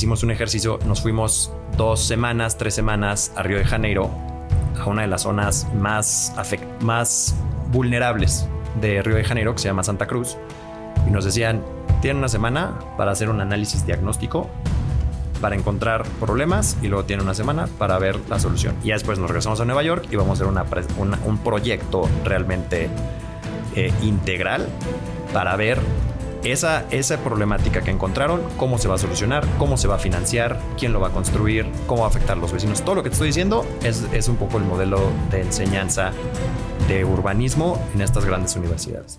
hicimos un ejercicio, nos fuimos dos semanas, tres semanas a Río de Janeiro, a una de las zonas más, más vulnerables de Río de Janeiro, que se llama Santa Cruz, y nos decían, tienen una semana para hacer un análisis diagnóstico, para encontrar problemas, y luego tienen una semana para ver la solución. Y después nos regresamos a Nueva York y vamos a hacer un proyecto realmente eh, integral para ver esa, esa problemática que encontraron, cómo se va a solucionar, cómo se va a financiar, quién lo va a construir, cómo va a afectar a los vecinos. Todo lo que te estoy diciendo es, es un poco el modelo de enseñanza de urbanismo en estas grandes universidades.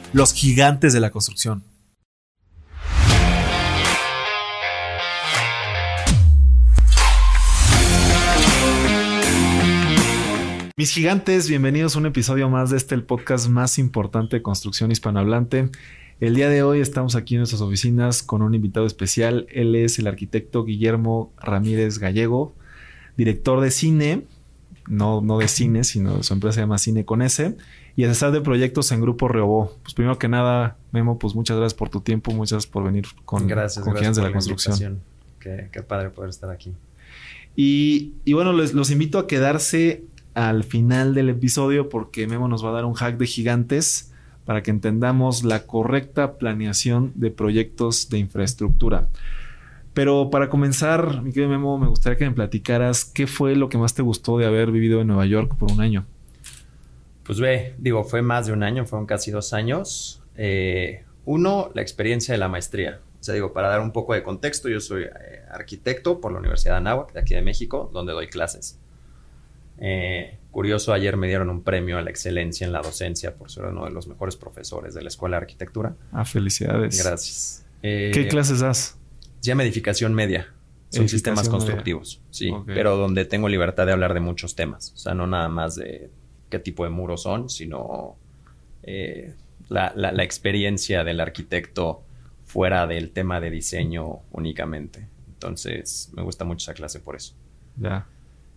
los gigantes de la construcción. Mis gigantes, bienvenidos a un episodio más de este el podcast más importante de construcción hispanohablante. El día de hoy estamos aquí en nuestras oficinas con un invitado especial. Él es el arquitecto Guillermo Ramírez Gallego, director de cine, no, no de cine, sino su empresa se llama Cine con S y asesor de proyectos en Grupo Reobó. Pues primero que nada, Memo, pues muchas gracias por tu tiempo, muchas gracias por venir con gracias, Confianza de la, construcción. Qué, padre poder estar aquí. Y, bueno, les, los invito a quedarse al final del episodio porque Memo nos va a dar un hack de gigantes para que entendamos la correcta planeación de proyectos de infraestructura. Pero para comenzar, mi querido Memo, me gustaría que me platicaras qué fue lo que más te gustó de haber vivido en Nueva York por un año. Pues ve, digo, fue más de un año, fueron casi dos años. Eh, uno, la experiencia de la maestría. O sea, digo, para dar un poco de contexto, yo soy eh, arquitecto por la Universidad de Anáhuac, de aquí de México, donde doy clases. Eh, curioso, ayer me dieron un premio a la excelencia en la docencia por ser uno de los mejores profesores de la Escuela de Arquitectura. Ah, felicidades. Gracias. ¿Qué clases das? Llama edificación media. Son sistemas constructivos, sí, pero donde tengo libertad de hablar de muchos temas. O sea, no nada más de qué tipo de muros son, sino eh, la, experiencia del arquitecto fuera del tema de diseño únicamente. Entonces, me gusta mucho esa clase por eso. Ya.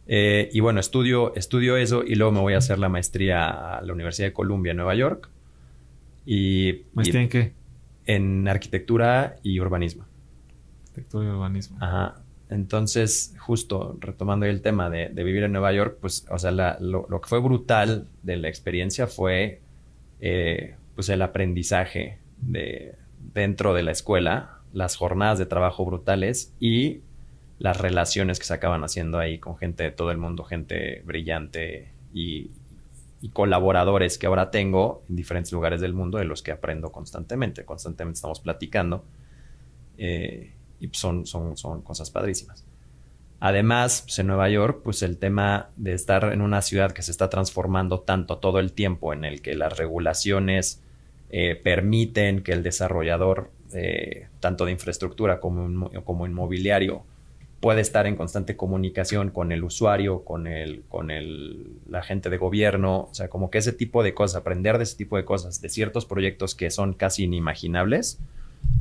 Eh, y bueno, estudio, estudio eso y luego me voy a hacer la maestría a la Universidad de Columbia en Nueva York. Y, ¿Maestría en qué? En arquitectura y urbanismo. Arquitectura y urbanismo. Ajá. Entonces, justo retomando el tema de, vivir en Nueva York, pues, o sea, lo, que fue brutal de la experiencia fue, eh, pues, el aprendizaje de, dentro de la escuela, las jornadas de trabajo brutales y las relaciones que se acaban haciendo ahí con gente de todo el mundo, gente brillante y, colaboradores que ahora tengo en diferentes lugares del mundo de los que aprendo constantemente. Constantemente estamos platicando. Eh, son, son, son cosas padrísimas. Además, pues, en Nueva York, pues el tema de estar en una ciudad que se está transformando tanto todo el tiempo, en el que las regulaciones eh, permiten que el desarrollador, eh, tanto de infraestructura como, como inmobiliario, puede estar en constante comunicación con el usuario, con, el, con el, la gente de gobierno, o sea, como que ese tipo de cosas, aprender de ese tipo de cosas, de ciertos proyectos que son casi inimaginables,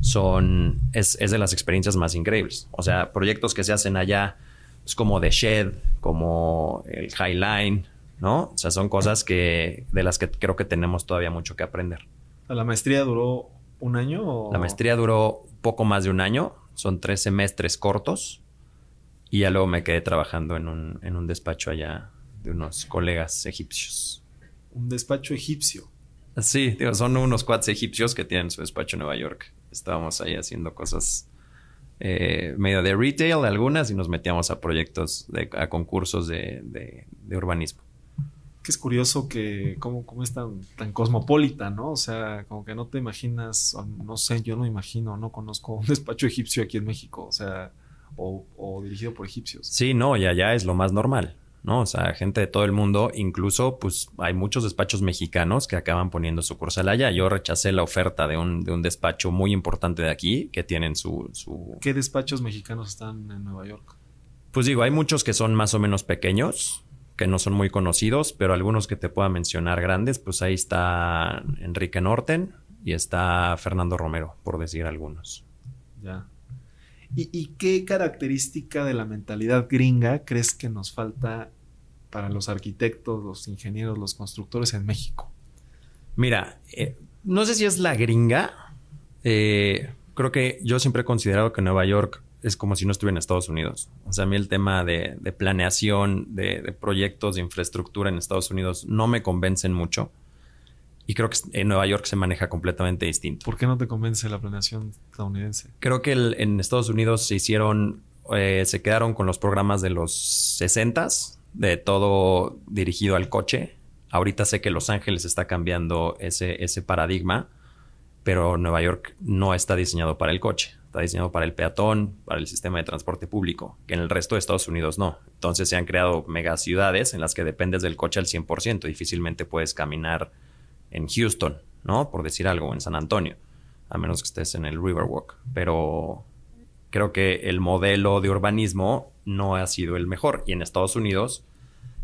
son, es, de las experiencias más increíbles. O sea, proyectos que se hacen allá, es como The Shed, como el Highline, ¿no? O sea, son cosas que, de las que creo que tenemos todavía mucho que aprender. ¿La maestría duró un año? La maestría duró poco más de un año, son tres semestres cortos y ya luego me quedé trabajando en un, en un despacho allá de unos colegas egipcios. Un despacho egipcio. Sí, son unos cuates egipcios que tienen su despacho en Nueva York. Estábamos ahí haciendo cosas eh, medio de retail, algunas, y nos metíamos a proyectos, de, a concursos de, urbanismo. Que es curioso que cómo, cómo es tan, tan cosmopolita, ¿no? O sea, como que no te imaginas, no sé, yo no imagino, no conozco un despacho egipcio aquí en México, o sea, o, o dirigido por egipcios. Sí, no, y allá es lo más normal. ¿No? O sea, gente de todo el mundo, incluso pues hay muchos despachos mexicanos que acaban poniendo sucursal allá. Yo rechacé la oferta de un, de un despacho muy importante de aquí que tienen su, su... ¿Qué despachos mexicanos están en Nueva York? Pues digo, hay muchos que son más o menos pequeños, que no son muy conocidos, pero algunos que te pueda mencionar grandes, pues ahí está Enrique Norten y está Fernando Romero, por decir algunos. Ya. ¿Y, qué característica de la mentalidad gringa crees que nos falta para los arquitectos, los ingenieros, los constructores en México? Mira, eh, no sé si es la gringa. Eh, creo que yo siempre he considerado que Nueva York es como si no estuviera en Estados Unidos. O sea, a mí el tema de, planeación, de, proyectos de infraestructura en Estados Unidos no me convencen mucho. Y creo que en Nueva York se maneja completamente distinto. ¿Por qué no te convence la planeación estadounidense? Creo que en Estados Unidos se hicieron, eh, se quedaron con los programas de los 60 de todo dirigido al coche. Ahorita sé que Los Ángeles está cambiando ese, ese paradigma, pero Nueva York no está diseñado para el coche está diseñado para el peatón, para el sistema de transporte público, que en el resto de Estados Unidos no. Entonces se han creado megaciudades en las que dependes del coche al 100%. Difícilmente puedes caminar en Houston, ¿no? Por decir algo, en San Antonio, a menos que estés en el Riverwalk. Pero creo que el modelo de urbanismo no ha sido el mejor y en Estados Unidos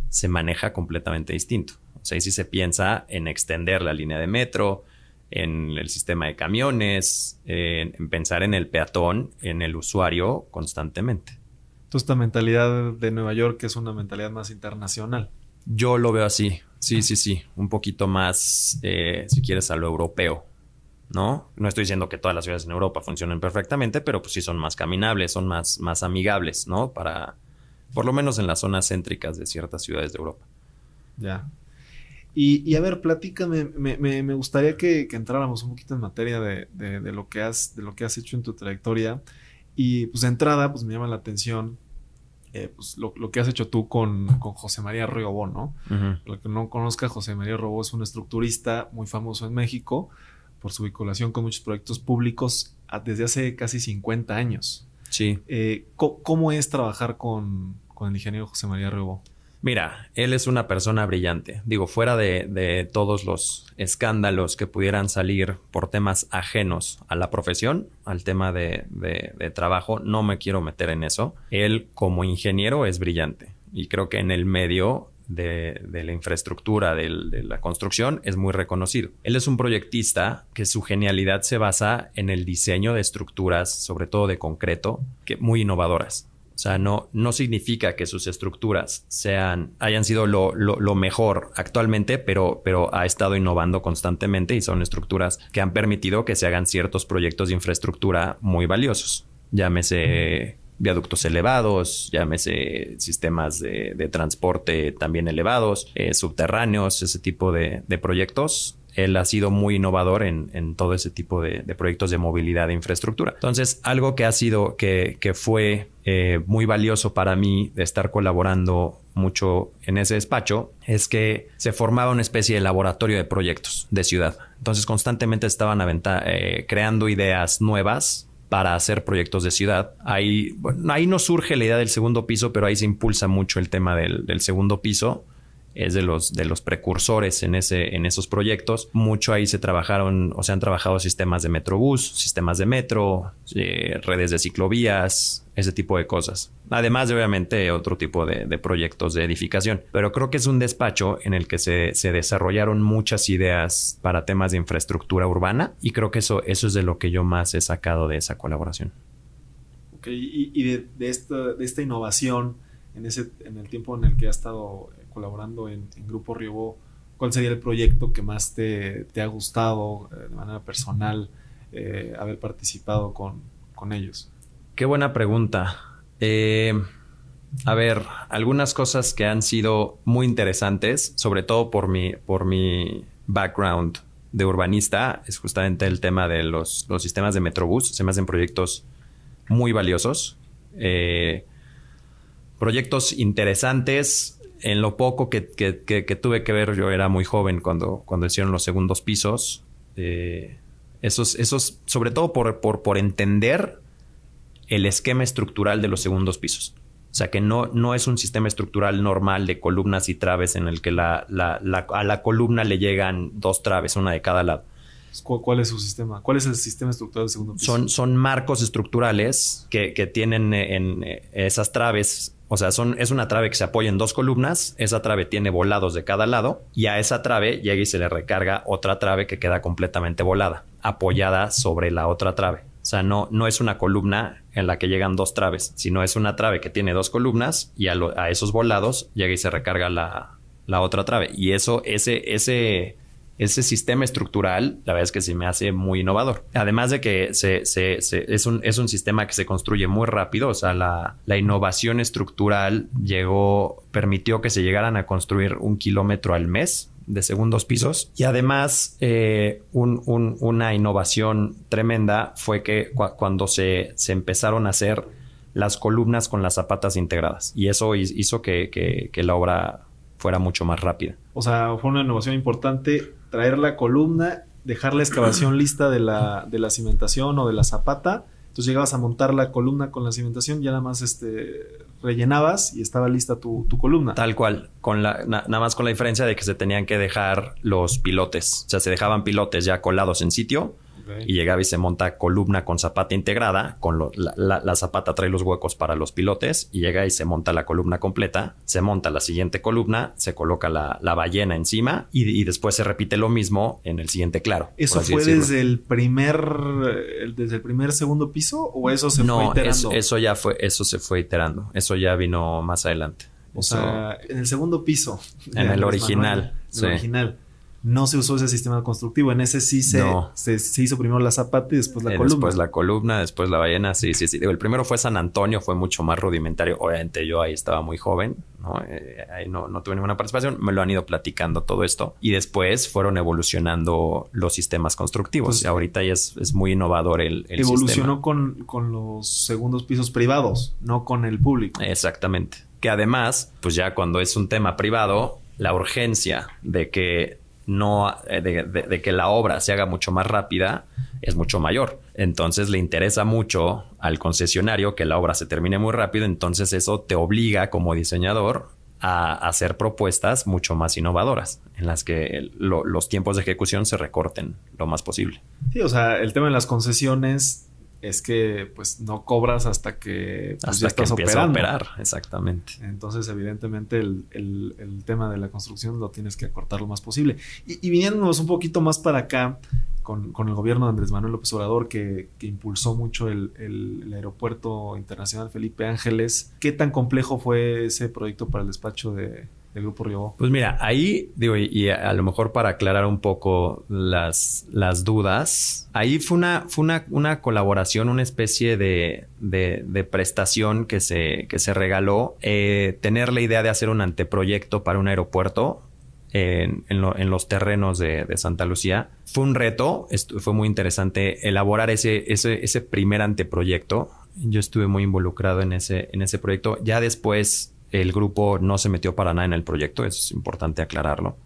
se maneja completamente distinto. O sea, ahí sí se piensa en extender la línea de metro, en el sistema de camiones, en, pensar en el peatón, en el usuario constantemente. Entonces, esta mentalidad de Nueva York es una mentalidad más internacional. Yo lo veo así, sí, sí, sí, un poquito más, eh, si quieres, a lo europeo, ¿no? No estoy diciendo que todas las ciudades en Europa funcionen perfectamente, pero pues sí son más caminables, son más, más amigables, ¿no? Para, por lo menos en las zonas céntricas de ciertas ciudades de Europa. Ya. Y, a ver, platícame, me, me, gustaría que, entráramos un poquito en materia de, de, lo que has, de lo que has hecho en tu trayectoria. Y pues de entrada, pues me llama la atención eh, pues, lo, que has hecho tú con, con José María Riobó, ¿no? Lo que no conozca, José María Riobó es un estructurista muy famoso en México por su vinculación con muchos proyectos públicos desde hace casi 50 años. Sí. Eh, ¿cómo, es trabajar con, con el ingeniero José María Riobó? Mira, él es una persona brillante. Digo, fuera de, todos los escándalos que pudieran salir por temas ajenos a la profesión, al tema de, trabajo, no me quiero meter en eso. Él como ingeniero es brillante y creo que en el medio de, la infraestructura de, la construcción es muy reconocido. Él es un proyectista que su genialidad se basa en el diseño de estructuras, sobre todo de concreto, que muy innovadoras. O sea, no, no significa que sus estructuras sean, hayan sido lo, lo, mejor actualmente, pero, pero ha estado innovando constantemente y son estructuras que han permitido que se hagan ciertos proyectos de infraestructura muy valiosos. Llámese viaductos elevados, llámese sistemas de, transporte también elevados, eh, subterráneos, ese tipo de, de proyectos él ha sido muy innovador en, todo ese tipo de, proyectos de movilidad e infraestructura. Entonces, algo que ha sido, que, fue eh, muy valioso para mí de estar colaborando mucho en ese despacho es que se formaba una especie de laboratorio de proyectos de ciudad. Entonces, constantemente estaban eh, creando ideas nuevas para hacer proyectos de ciudad. Ahí, ahí no surge la idea del segundo piso, pero ahí se impulsa mucho el tema del segundo piso es de los, de los precursores en, ese, en esos proyectos. Mucho ahí se trabajaron o se han trabajado sistemas de metrobús, sistemas de metro, eh, redes de ciclovías, ese tipo de cosas. Además de obviamente otro tipo de, proyectos de edificación. Pero creo que es un despacho en el que se, desarrollaron muchas ideas para temas de infraestructura urbana y creo que eso, eso es de lo que yo más he sacado de esa colaboración. Ok, y, de, esta, de esta innovación en, ese, en el tiempo en el que ha estado colaborando en, Grupo Riobó, ¿cuál sería el proyecto que más te, ha gustado eh, de manera personal eh, haber participado con, ellos? Qué buena pregunta. Eh, a ver, algunas cosas que han sido muy interesantes, sobre todo por mi, por mi background de urbanista, es justamente el tema de los, sistemas de Metrobús. Se me hacen proyectos muy valiosos. proyectos interesantes, en lo poco que, tuve que ver, yo era muy joven cuando, cuando hicieron los segundos pisos. Eh, esos, esos, sobre todo por, por, entender el esquema estructural de los segundos pisos. O sea, que no, no es un sistema estructural normal de columnas y traves en el que la, a la columna le llegan dos traves, una de cada lado. ¿Cuál es su sistema? ¿Cuál es el sistema estructural del segundo piso? Son, son marcos estructurales que, que tienen en esas traves O sea, son, es una trave que se apoya en dos columnas. Esa trave tiene volados de cada lado y a esa trave llega y se le recarga otra trave que queda completamente volada, apoyada sobre la otra trave. O sea, no, no es una columna en la que llegan dos traves, sino es una trave que tiene dos columnas y a, a esos volados llega y se recarga la, la otra trave. Y eso, ese, ese, ese sistema estructural, la verdad es que se me hace muy innovador. Además de que se, se, se, es, un, es, un, sistema que se construye muy rápido, o sea, la, la, innovación estructural llegó, permitió que se llegaran a construir un kilómetro al mes de segundos pisos. Y además, eh, un, un, una innovación tremenda fue que cu cuando se, se empezaron a hacer las columnas con las zapatas integradas. Y eso hizo que, que la obra fuera mucho más rápida. O sea, fue una innovación importante traer la columna, dejar la excavación lista de la, de la cimentación o de la zapata. Entonces llegabas a montar la columna con la cimentación, ya nada más este, rellenabas y estaba lista tu, tu columna. Tal cual, con la, na, nada más con la diferencia de que se tenían que dejar los pilotes. O sea, se dejaban pilotes ya colados en sitio Okay. Y llegaba y se monta columna con zapata integrada, con lo, la, la, la, zapata trae los huecos para los pilotes y llega y se monta la columna completa, se monta la siguiente columna, se coloca la, la ballena encima y, y, después se repite lo mismo en el siguiente claro. ¿Eso fue decirlo. desde el primer desde el primer segundo piso o eso se no, fue iterando? Eso, eso ya fue, eso se fue iterando, eso ya vino más adelante. O eso, sea, en el segundo piso. En el original. Sí. El original no se usó ese sistema constructivo. En ese sí se, no. se, se, hizo primero la zapata y después la eh, columna. Después la columna, después la ballena. Sí, sí, sí. El primero fue San Antonio, fue mucho más rudimentario. Obviamente yo ahí estaba muy joven, ¿no? Eh, ahí no, no, tuve ninguna participación. Me lo han ido platicando todo esto. Y después fueron evolucionando los sistemas constructivos. Pues, ahorita ya es, es, muy innovador el, el Evolucionó sistema. Con, con los segundos pisos privados, no con el público. Exactamente. Que además, pues ya cuando es un tema privado, la urgencia de que no de, de, que la obra se haga mucho más rápida es mucho mayor. Entonces le interesa mucho al concesionario que la obra se termine muy rápido. Entonces eso te obliga como diseñador a hacer propuestas mucho más innovadoras en las que lo, los tiempos de ejecución se recorten lo más posible. Sí, o sea, el tema de las concesiones es que pues no cobras hasta que pues, hasta ya estás que operando. a operar, exactamente. Entonces, evidentemente, el, el, el, tema de la construcción lo tienes que acortar lo más posible. Y, y viniéndonos un poquito más para acá, con, con, el gobierno de Andrés Manuel López Obrador, que, que impulsó mucho el, el, aeropuerto internacional Felipe Ángeles, ¿qué tan complejo fue ese proyecto para el despacho de, Pues mira, ahí digo, y, a lo mejor para aclarar un poco las, las dudas, ahí fue una, fue una, una colaboración, una especie de, de, prestación que se, que se regaló, eh, tener la idea de hacer un anteproyecto para un aeropuerto. En, en, los terrenos de, de, Santa Lucía. Fue un reto, fue muy interesante elaborar ese, ese, ese primer anteproyecto. Yo estuve muy involucrado en ese, en ese proyecto. Ya después el grupo no se metió para nada en el proyecto, es importante aclararlo,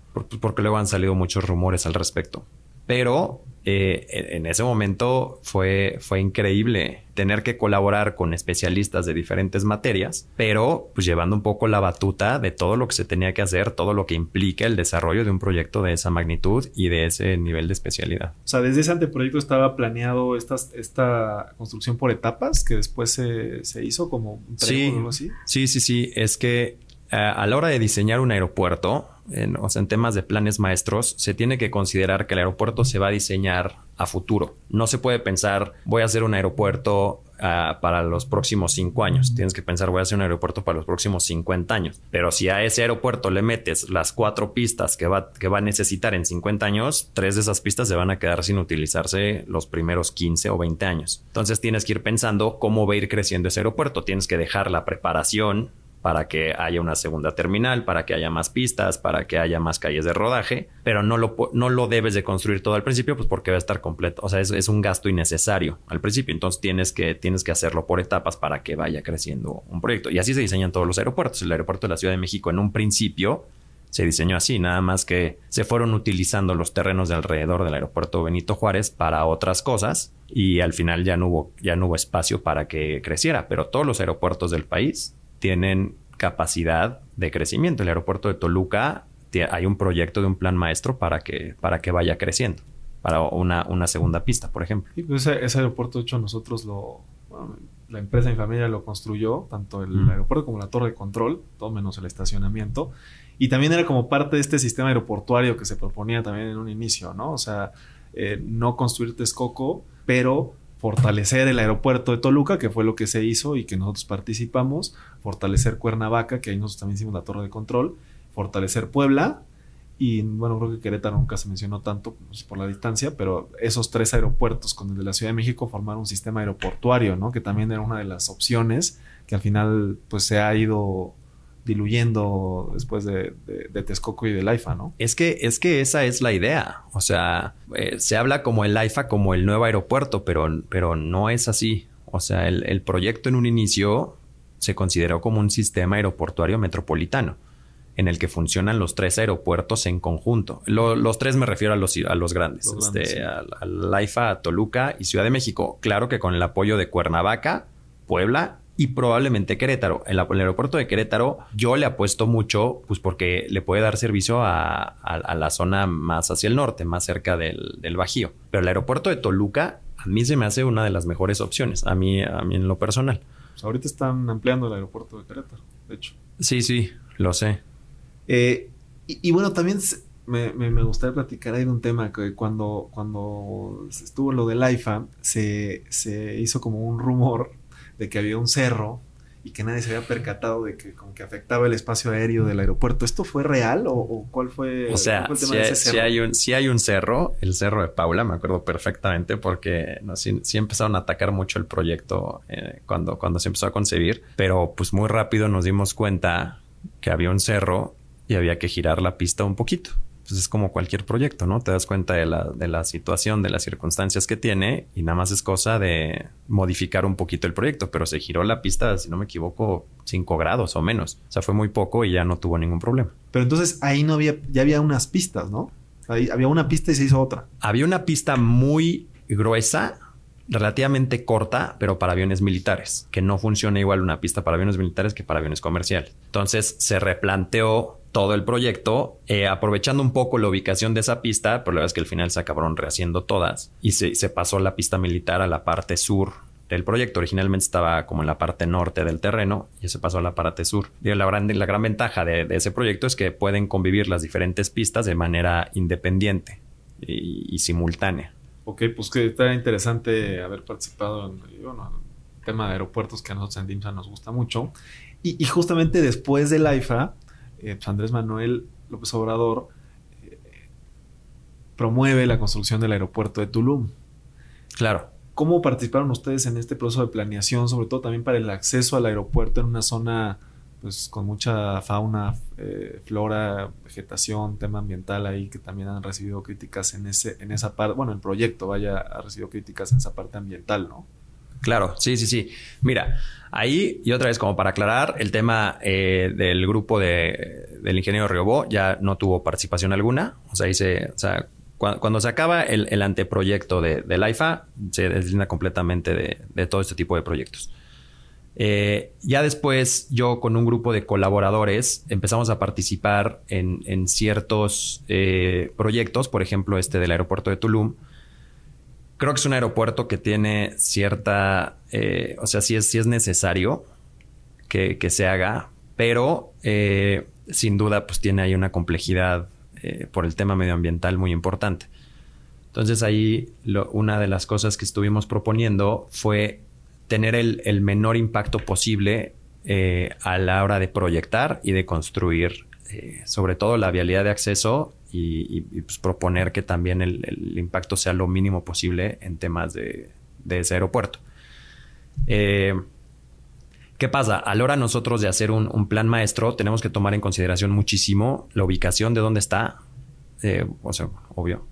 porque luego han salido muchos rumores al respecto. Pero eh, en ese momento fue, fue increíble tener que colaborar con especialistas de diferentes materias, pero pues llevando un poco la batuta de todo lo que se tenía que hacer, todo lo que implica el desarrollo de un proyecto de esa magnitud y de ese nivel de especialidad. O sea, desde ese anteproyecto estaba planeado esta, esta construcción por etapas que después se, se hizo como un sí, o algo así. Sí, sí, sí. Es que a la hora de diseñar un aeropuerto, en, o sea, en temas de planes maestros, se tiene que considerar que el aeropuerto se va a diseñar a futuro. No se puede pensar, voy a hacer un aeropuerto uh, para los próximos cinco años. Tienes que pensar, voy a hacer un aeropuerto para los próximos 50 años. Pero si a ese aeropuerto le metes las cuatro pistas que va, que va a necesitar en 50 años, tres de esas pistas se van a quedar sin utilizarse los primeros 15 o 20 años. Entonces tienes que ir pensando cómo va a ir creciendo ese aeropuerto. Tienes que dejar la preparación para que haya una segunda terminal, para que haya más pistas, para que haya más calles de rodaje, pero no lo, no lo debes de construir todo al principio, pues porque va a estar completo. O sea, es, es, un gasto innecesario al principio. Entonces tienes que, tienes que hacerlo por etapas para que vaya creciendo un proyecto. Y así se diseñan todos los aeropuertos. El aeropuerto de la Ciudad de México en un principio se diseñó así, nada más que se fueron utilizando los terrenos de alrededor del aeropuerto Benito Juárez para otras cosas y al final ya no hubo, ya no hubo espacio para que creciera. Pero todos los aeropuertos del país tienen capacidad de crecimiento. El aeropuerto de Toluca hay un proyecto de un plan maestro para que, para que vaya creciendo, para una, una segunda pista, por ejemplo. Sí, pues ese, ese, aeropuerto, de hecho, nosotros lo, bueno, la empresa de mi familia lo construyó, tanto el aeropuerto como la torre de control, todo menos el estacionamiento. Y también era como parte de este sistema aeroportuario que se proponía también en un inicio, ¿no? O sea, eh, no construir Texcoco, pero fortalecer el aeropuerto de Toluca, que fue lo que se hizo y que nosotros participamos, fortalecer Cuernavaca, que ahí nosotros también hicimos la torre de control, fortalecer Puebla, y bueno, creo que Querétaro nunca se mencionó tanto pues, por la distancia, pero esos tres aeropuertos con el de la Ciudad de México formaron un sistema aeroportuario, ¿no? Que también era una de las opciones que al final pues se ha ido diluyendo después de, de, Texcoco y del AIFA, ¿no? Es que, es que esa es la idea. O sea, eh, se habla como el AIFA como el nuevo aeropuerto, pero, pero no es así. O sea, el, el proyecto en un inicio se consideró como un sistema aeroportuario metropolitano en el que funcionan los tres aeropuertos en conjunto. los tres me refiero a los, a los grandes, este, al, AIFA, a Toluca y Ciudad de México. Claro que con el apoyo de Cuernavaca, Puebla y probablemente Querétaro. El, el, aeropuerto de Querétaro yo le apuesto mucho, pues porque le puede dar servicio a, la zona más hacia el norte, más cerca del, Bajío. Pero el aeropuerto de Toluca a mí se me hace una de las mejores opciones, a mí, a mí en lo personal. Ahorita están ampliando el aeropuerto de Querétaro, de hecho. Sí, sí, lo sé. Eh, y, bueno, también me, me, gustaría platicar ahí de un tema que cuando, cuando estuvo lo del AIFA, se, se hizo como un rumor de que había un cerro y que nadie se había percatado de que como que afectaba el espacio aéreo del aeropuerto. ¿Esto fue real o, cuál fue? O sea, si, hay, un, si hay un cerro, el cerro de Paula, me acuerdo perfectamente porque no, sí, empezaron a atacar mucho el proyecto eh, cuando, cuando se empezó a concebir, pero pues muy rápido nos dimos cuenta que había un cerro y había que girar la pista un poquito. Pues es como cualquier proyecto, ¿no? Te das cuenta de la, de la situación, de las circunstancias que tiene y nada más es cosa de modificar un poquito el proyecto, pero se giró la pista, si no me equivoco, 5 grados o menos. O sea, fue muy poco y ya no tuvo ningún problema. Pero entonces ahí no había, ya había unas pistas, ¿no? Ahí había una pista y se hizo otra. Había una pista muy gruesa relativamente corta, pero para aviones militares, que no funciona igual una pista para aviones militares que para aviones comerciales. Entonces se replanteó todo el proyecto, eh, aprovechando un poco la ubicación de esa pista, pero la verdad es que al final se acabaron rehaciendo todas y se, pasó la pista militar a la parte sur del proyecto. Originalmente estaba como en la parte norte del terreno y se pasó a la parte sur. la, gran, la gran ventaja de, ese proyecto es que pueden convivir las diferentes pistas de manera independiente y simultánea. Ok, pues que está interesante haber participado en bueno, el tema de aeropuertos que a nosotros en DIMSA nos gusta mucho. Y, justamente después del AIFA, eh, pues Andrés Manuel López Obrador eh, promueve la construcción del aeropuerto de Tulum. Claro. ¿Cómo participaron ustedes en este proceso de planeación, sobre todo también para el acceso al aeropuerto en una zona pues con mucha fauna, eh, flora, vegetación, tema ambiental ahí que también han recibido críticas en ese, en esa parte, bueno, el proyecto vaya ha recibido críticas en esa parte ambiental, ¿no? Claro, sí, sí, sí. Mira, ahí y otra vez como para aclarar, el tema eh, del grupo de, del ingeniero Riobó ya no tuvo participación alguna, o sea, dice, o sea, cuando, se acaba el, anteproyecto de, del AIFA, se deslinda completamente de, de todo este tipo de proyectos. Eh, ya después yo con un grupo de colaboradores empezamos a participar en, ciertos eh, proyectos, por ejemplo este del aeropuerto de Tulum. Creo que es un aeropuerto que tiene cierta, eh, o sea, sí es, es necesario que, se haga, pero sin duda pues tiene ahí una complejidad por el tema medioambiental muy importante. Entonces ahí una de las cosas que estuvimos proponiendo fue tener el, menor impacto posible eh, a la hora de proyectar y de construir, eh, sobre todo la vialidad de acceso y, pues, proponer que también el, impacto sea lo mínimo posible en temas de, ese aeropuerto. Eh, ¿Qué pasa? A la hora nosotros de hacer un, plan maestro tenemos que tomar en consideración muchísimo la ubicación de dónde está, o sea, obvio,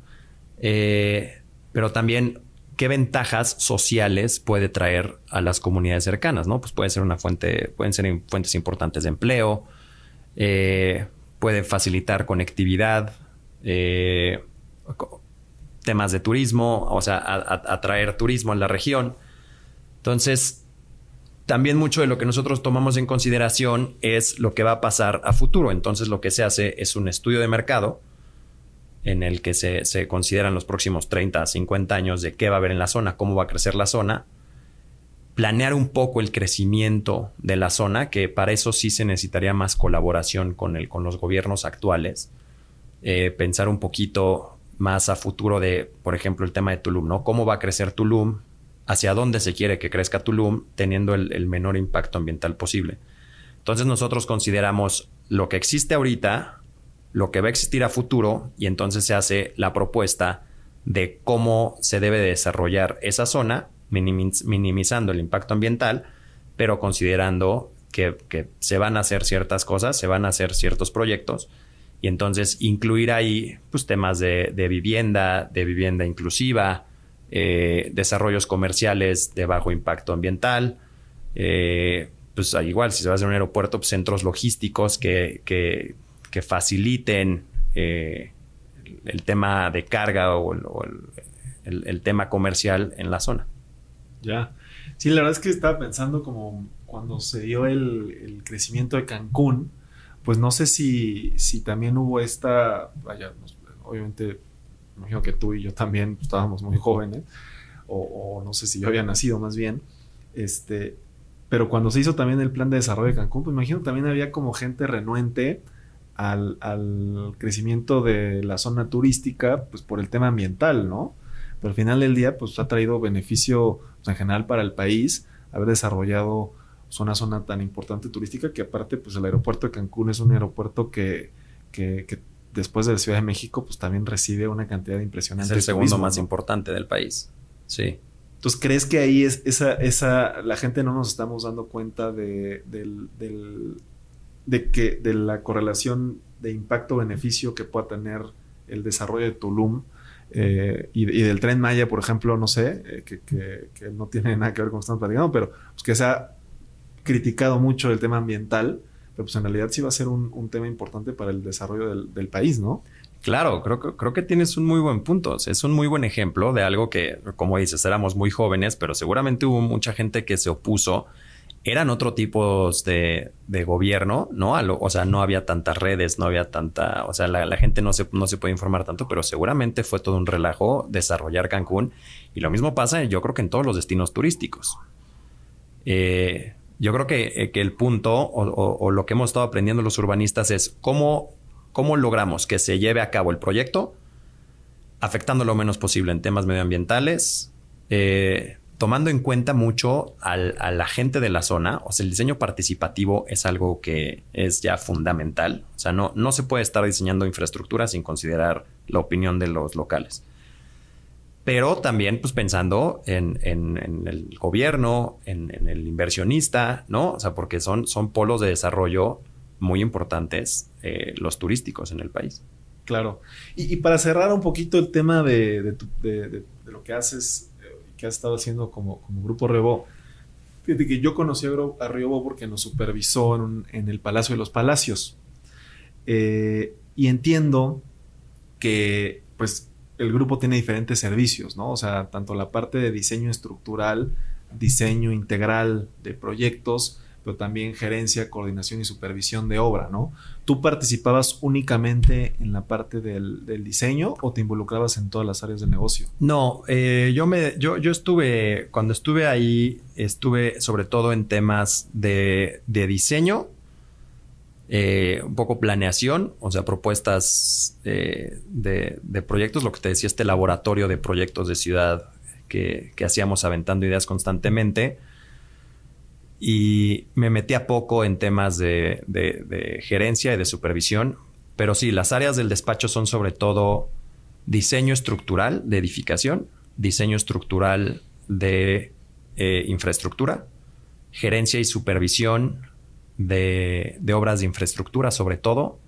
pero también qué ventajas sociales puede traer a las comunidades cercanas, ¿no? Pues puede ser una fuente, pueden ser fuentes importantes de empleo, eh, puede facilitar conectividad, eh, temas de turismo, o sea, atraer turismo en la región. Entonces, también mucho de lo que nosotros tomamos en consideración es lo que va a pasar a futuro. Entonces, lo que se hace es un estudio de mercado en el que se, consideran los próximos 30 a 50 años de qué va a haber en la zona, cómo va a crecer la zona. planear un poco el crecimiento de la zona, que para eso sí se necesitaría más colaboración con, el, con los gobiernos actuales. Eh, pensar un poquito más a futuro de, por ejemplo, el tema de Tulum, ¿no? ¿Cómo va a crecer Tulum? ¿Hacia dónde se quiere que crezca Tulum teniendo el, menor impacto ambiental posible? Entonces nosotros consideramos lo que existe ahorita, lo que va a existir a futuro, y entonces se hace la propuesta de cómo se debe desarrollar esa zona minimizando el impacto ambiental, pero considerando que, se van a hacer ciertas cosas, se van a hacer ciertos proyectos, y entonces incluir ahí pues, temas de, vivienda, de vivienda inclusiva, eh, desarrollos comerciales de bajo impacto ambiental, eh, pues igual si se va a hacer un aeropuerto, pues, centros logísticos que, que, faciliten eh, el, tema de carga o, el, tema comercial en la zona. Ya. Sí, la verdad es que estaba pensando como cuando se dio el, crecimiento de Cancún, pues no sé si, si también hubo esta, vaya, obviamente, imagino que tú y yo también estábamos muy jóvenes, o, no sé si yo había nacido más bien, este, pero cuando se hizo también el plan de desarrollo de Cancún, pues imagino también había como gente renuente al, al crecimiento de la zona turística, pues por el tema ambiental, ¿no? Pero al final del día, pues ha traído beneficio pues, en general para el país haber desarrollado una zona tan importante turística que aparte, pues el aeropuerto de Cancún es un aeropuerto que, que, después de la Ciudad de México, pues también recibe una cantidad de impresionante. Es el segundo más importante del país. Sí. Entonces, ¿crees que ahí es esa, esa, la gente no nos estamos dando cuenta de, del, de que, de la correlación de impacto-beneficio que pueda tener el desarrollo de Tulum eh, y, del tren Maya, por ejemplo, no sé, eh, que, no tiene nada que ver con lo que estamos platicando, pero pues, que se ha criticado mucho el tema ambiental, pero pues en realidad sí va a ser un, tema importante para el desarrollo del, país, ¿no? Claro, creo, creo que tienes un muy buen punto. Es un muy buen ejemplo de algo que, como dices, éramos muy jóvenes, pero seguramente hubo mucha gente que se opuso eran otro tipo de, gobierno, ¿no? o sea, no había tantas redes, no había tanta, o sea, la, gente no se, no se puede informar tanto, pero seguramente fue todo un relajo desarrollar Cancún. Y lo mismo pasa, yo creo que en todos los destinos turísticos. Eh, yo creo que, eh, que el punto o, lo que hemos estado aprendiendo los urbanistas es cómo, cómo logramos que se lleve a cabo el proyecto afectando lo menos posible en temas medioambientales, eh, tomando en cuenta mucho a la gente de la zona, o sea, el diseño participativo es algo que es ya fundamental. O sea, no, no se puede estar diseñando infraestructura sin considerar la opinión de los locales. Pero también, pues pensando en, el gobierno, en, el inversionista, ¿no? O sea, porque son, son polos de desarrollo muy importantes eh, los turísticos en el país. Claro. Y, para cerrar un poquito el tema de, de lo que haces que ha estado haciendo como, como Grupo Rebo. Fíjate que yo conocí a, Rebo porque nos supervisó en, el Palacio de los Palacios. Eh, y entiendo que pues el grupo tiene diferentes servicios, ¿no? O sea, tanto la parte de diseño estructural, diseño integral de proyectos, pero también gerencia, coordinación y supervisión de obra, ¿no? ¿Tú participabas únicamente en la parte del, diseño o te involucrabas en todas las áreas del negocio? No, eh, yo me, yo, yo estuve, cuando estuve ahí, estuve sobre todo en temas de, diseño, eh, un poco planeación, o sea, propuestas eh, de, proyectos, lo que te decía, este laboratorio de proyectos de ciudad que, que hacíamos aventando ideas constantemente y me metí a poco en temas de, gerencia y de supervisión, pero sí, las áreas del despacho son sobre todo diseño estructural de edificación, diseño estructural de eh, infraestructura, gerencia y supervisión de, obras de infraestructura sobre todo,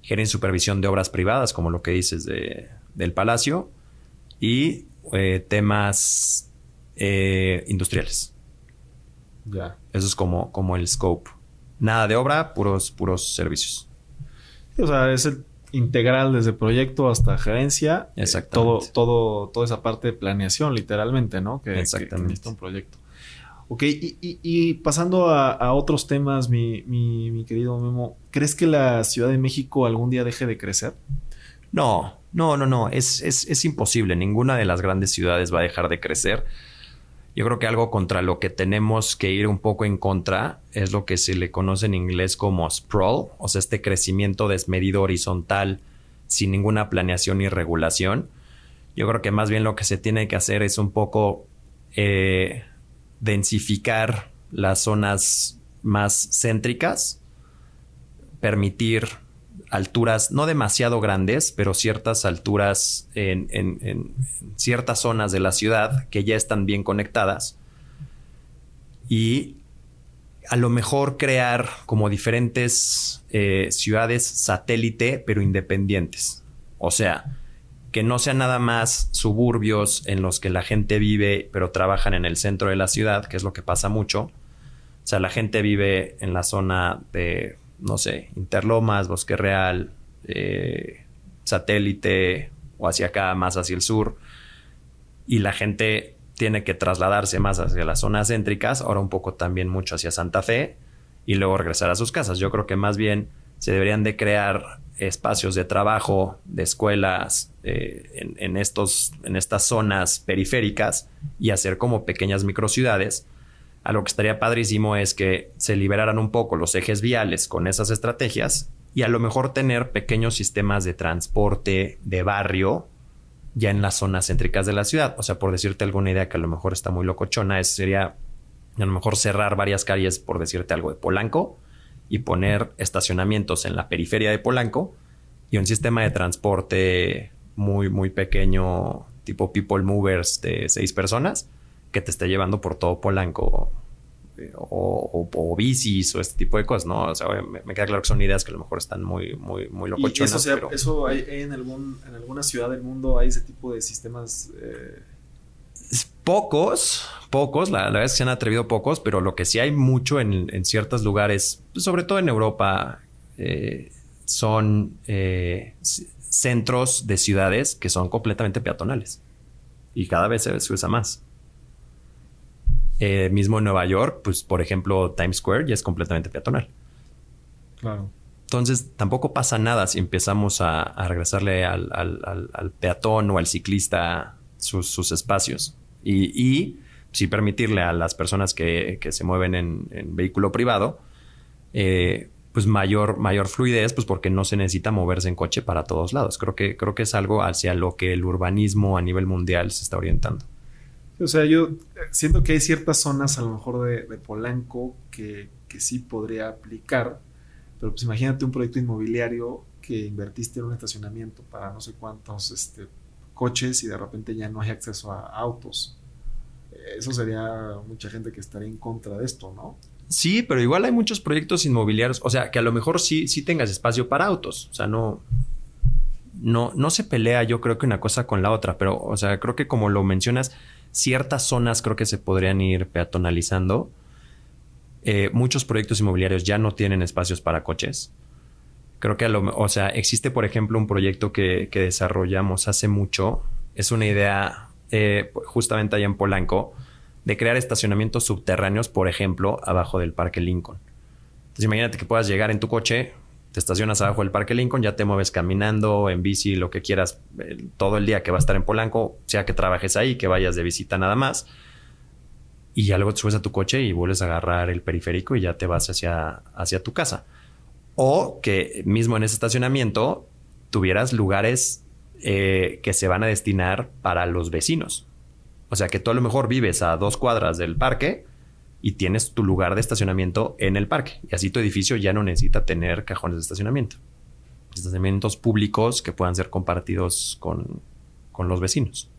gerencia y supervisión de obras privadas, como lo que dices del palacio, y eh, temas eh, industriales. Ya. Eso es como, como el scope. Nada de obra, puros, puros servicios. o sea, es el integral desde proyecto hasta gerencia. Eh, Exactamente. todo, todo, toda esa parte de planeación, literalmente, ¿no? Que, Exactamente. Que, un proyecto. Ok, y, pasando a, otros temas, mi, mi, querido Memo, ¿crees que la Ciudad de México algún día deje de crecer? No, no, no, no, es, es, es imposible. Ninguna de las grandes ciudades va a dejar de crecer Yo creo que algo contra lo que tenemos que ir un poco en contra es lo que se le conoce en inglés como sprawl, o sea, este crecimiento desmedido horizontal sin ninguna planeación ni regulación. Yo creo que más bien lo que se tiene que hacer es un poco eh, densificar las zonas más céntricas, permitir alturas no demasiado grandes, pero ciertas alturas en, ciertas zonas de la ciudad que ya están bien conectadas. Y a lo mejor crear como diferentes eh, ciudades satélite, pero independientes. O sea, que no sean nada más suburbios en los que la gente vive, pero trabajan en el centro de la ciudad, que es lo que pasa mucho. O sea, la gente vive en la zona de no sé, Interlomas, Bosque Real, eh, Satélite o hacia acá, más hacia el sur. Y la gente tiene que trasladarse más hacia las zonas céntricas, ahora un poco también mucho hacia Santa Fe y luego regresar a sus casas. Yo creo que más bien se deberían de crear espacios de trabajo, de escuelas eh, en, estos, en estas zonas periféricas y hacer como pequeñas microciudades a lo que estaría padrísimo es que se liberaran un poco los ejes viales con esas estrategias y a lo mejor tener pequeños sistemas de transporte de barrio ya en las zonas céntricas de la ciudad. O sea, por decirte alguna idea que a lo mejor está muy locochona, es, sería a lo mejor cerrar varias calles, por decirte algo, de Polanco y poner estacionamientos en la periferia de Polanco y un sistema de transporte muy, muy pequeño, tipo people movers de seis personas que te esté llevando por todo Polanco eh, o, bicis o este tipo de cosas, ¿no? O sea, me, queda claro que son ideas que a lo mejor están muy, muy, muy locochonas. ¿Y eso, eso hay, en, algún, en alguna ciudad del mundo hay ese tipo de sistemas? Eh? Pocos, pocos, la, verdad es que se han atrevido pocos, pero lo que sí hay mucho en, ciertos lugares, sobre todo en Europa, eh, son centros de ciudades que son completamente peatonales. Y cada vez se usa más. Eh, mismo en Nueva York, pues por ejemplo Times Square ya es completamente peatonal. Claro. Entonces tampoco pasa nada si empezamos a, regresarle al, peatón o al ciclista sus, espacios. Y, si permitirle a las personas que, se mueven en, vehículo privado, eh, pues mayor, mayor fluidez, pues porque no se necesita moverse en coche para todos lados. Creo que, creo que es algo hacia lo que el urbanismo a nivel mundial se está orientando. O sea, yo siento que hay ciertas zonas a lo mejor de, Polanco que, sí podría aplicar, pero pues imagínate un proyecto inmobiliario que invertiste en un estacionamiento para no sé cuántos este, coches y de repente ya no hay acceso a autos. Eso sería mucha gente que estaría en contra de esto, ¿no? Sí, pero igual hay muchos proyectos inmobiliarios, o sea, que a lo mejor sí, sí tengas espacio para autos, o sea, no, no, no se pelea yo creo que una cosa con la otra, pero, o sea, creo que como lo mencionas, ciertas zonas creo que se podrían ir peatonalizando. Eh, muchos proyectos inmobiliarios ya no tienen espacios para coches. Creo que, a lo, o sea, existe, por ejemplo, un proyecto que, desarrollamos hace mucho. Es una idea eh, justamente allá en Polanco de crear estacionamientos subterráneos, por ejemplo, abajo del Parque Lincoln. Entonces, imagínate que puedas llegar en tu coche, te estacionas abajo del Parque Lincoln, ya te mueves caminando, en bici, lo que quieras, eh, todo el día que va a estar en Polanco, sea que trabajes ahí, que vayas de visita nada más. Y ya luego te subes a tu coche y vuelves a agarrar el periférico y ya te vas hacia, hacia tu casa. O que mismo en ese estacionamiento tuvieras lugares eh, que se van a destinar para los vecinos. O sea que tú a lo mejor vives a dos cuadras del parque, y tienes tu lugar de estacionamiento en el parque. Y así tu edificio ya no necesita tener cajones de estacionamiento. Estacionamientos públicos que puedan ser compartidos con, los vecinos.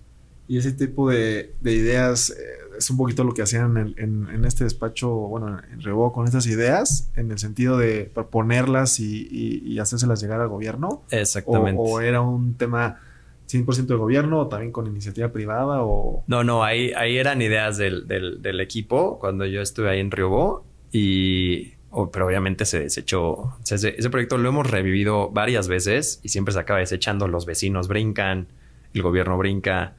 Y ese tipo de, ideas eh, es un poquito lo que hacían en, este despacho, bueno, en Rebo con estas ideas, en el sentido de proponerlas y, y, hacérselas llegar al gobierno. Exactamente. o era un tema 100% de gobierno o también con iniciativa privada o... No, no, ahí, ahí eran ideas del, del, equipo cuando yo estuve ahí en Riobó y... pero obviamente se desechó. ese, proyecto lo hemos revivido varias veces y siempre se acaba desechando. Los vecinos brincan, el gobierno brinca.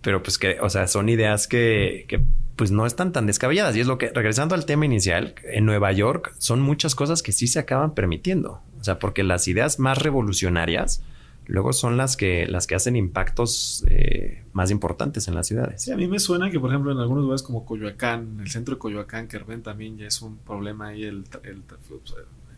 Pero pues que, o sea, son ideas que, que pues no están tan descabelladas. Y es lo que, regresando al tema inicial, en Nueva York son muchas cosas que sí se acaban permitiendo. O sea, porque las ideas más revolucionarias luego son las que, las que hacen impactos eh, más importantes en las ciudades. Sí, a mí me suena que, por ejemplo, en algunos lugares como Coyoacán, el centro de Coyoacán, que ven también ya es un problema ahí el, el,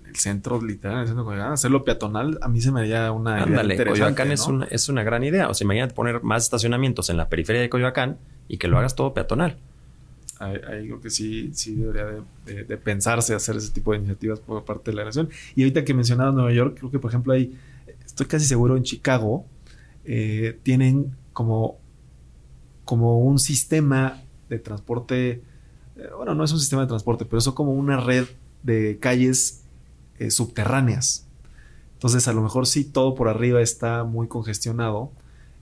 en el centro, literal, en el centro de Coyoacán, hacerlo peatonal, a mí se me haría una Ándale, Coyoacán es, una, es una gran idea. O sea, imagínate poner más estacionamientos en la periferia de Coyoacán y que lo hagas todo peatonal. Ahí, creo que sí, sí debería de, pensarse hacer ese tipo de iniciativas por parte de la nación. Y ahorita que mencionaba Nueva York, creo que, por ejemplo, hay, estoy casi seguro en Chicago, eh, tienen como como un sistema de transporte, eh, bueno, no es un sistema de transporte, pero es como una red de calles eh, subterráneas. Entonces, a lo mejor sí, todo por arriba está muy congestionado.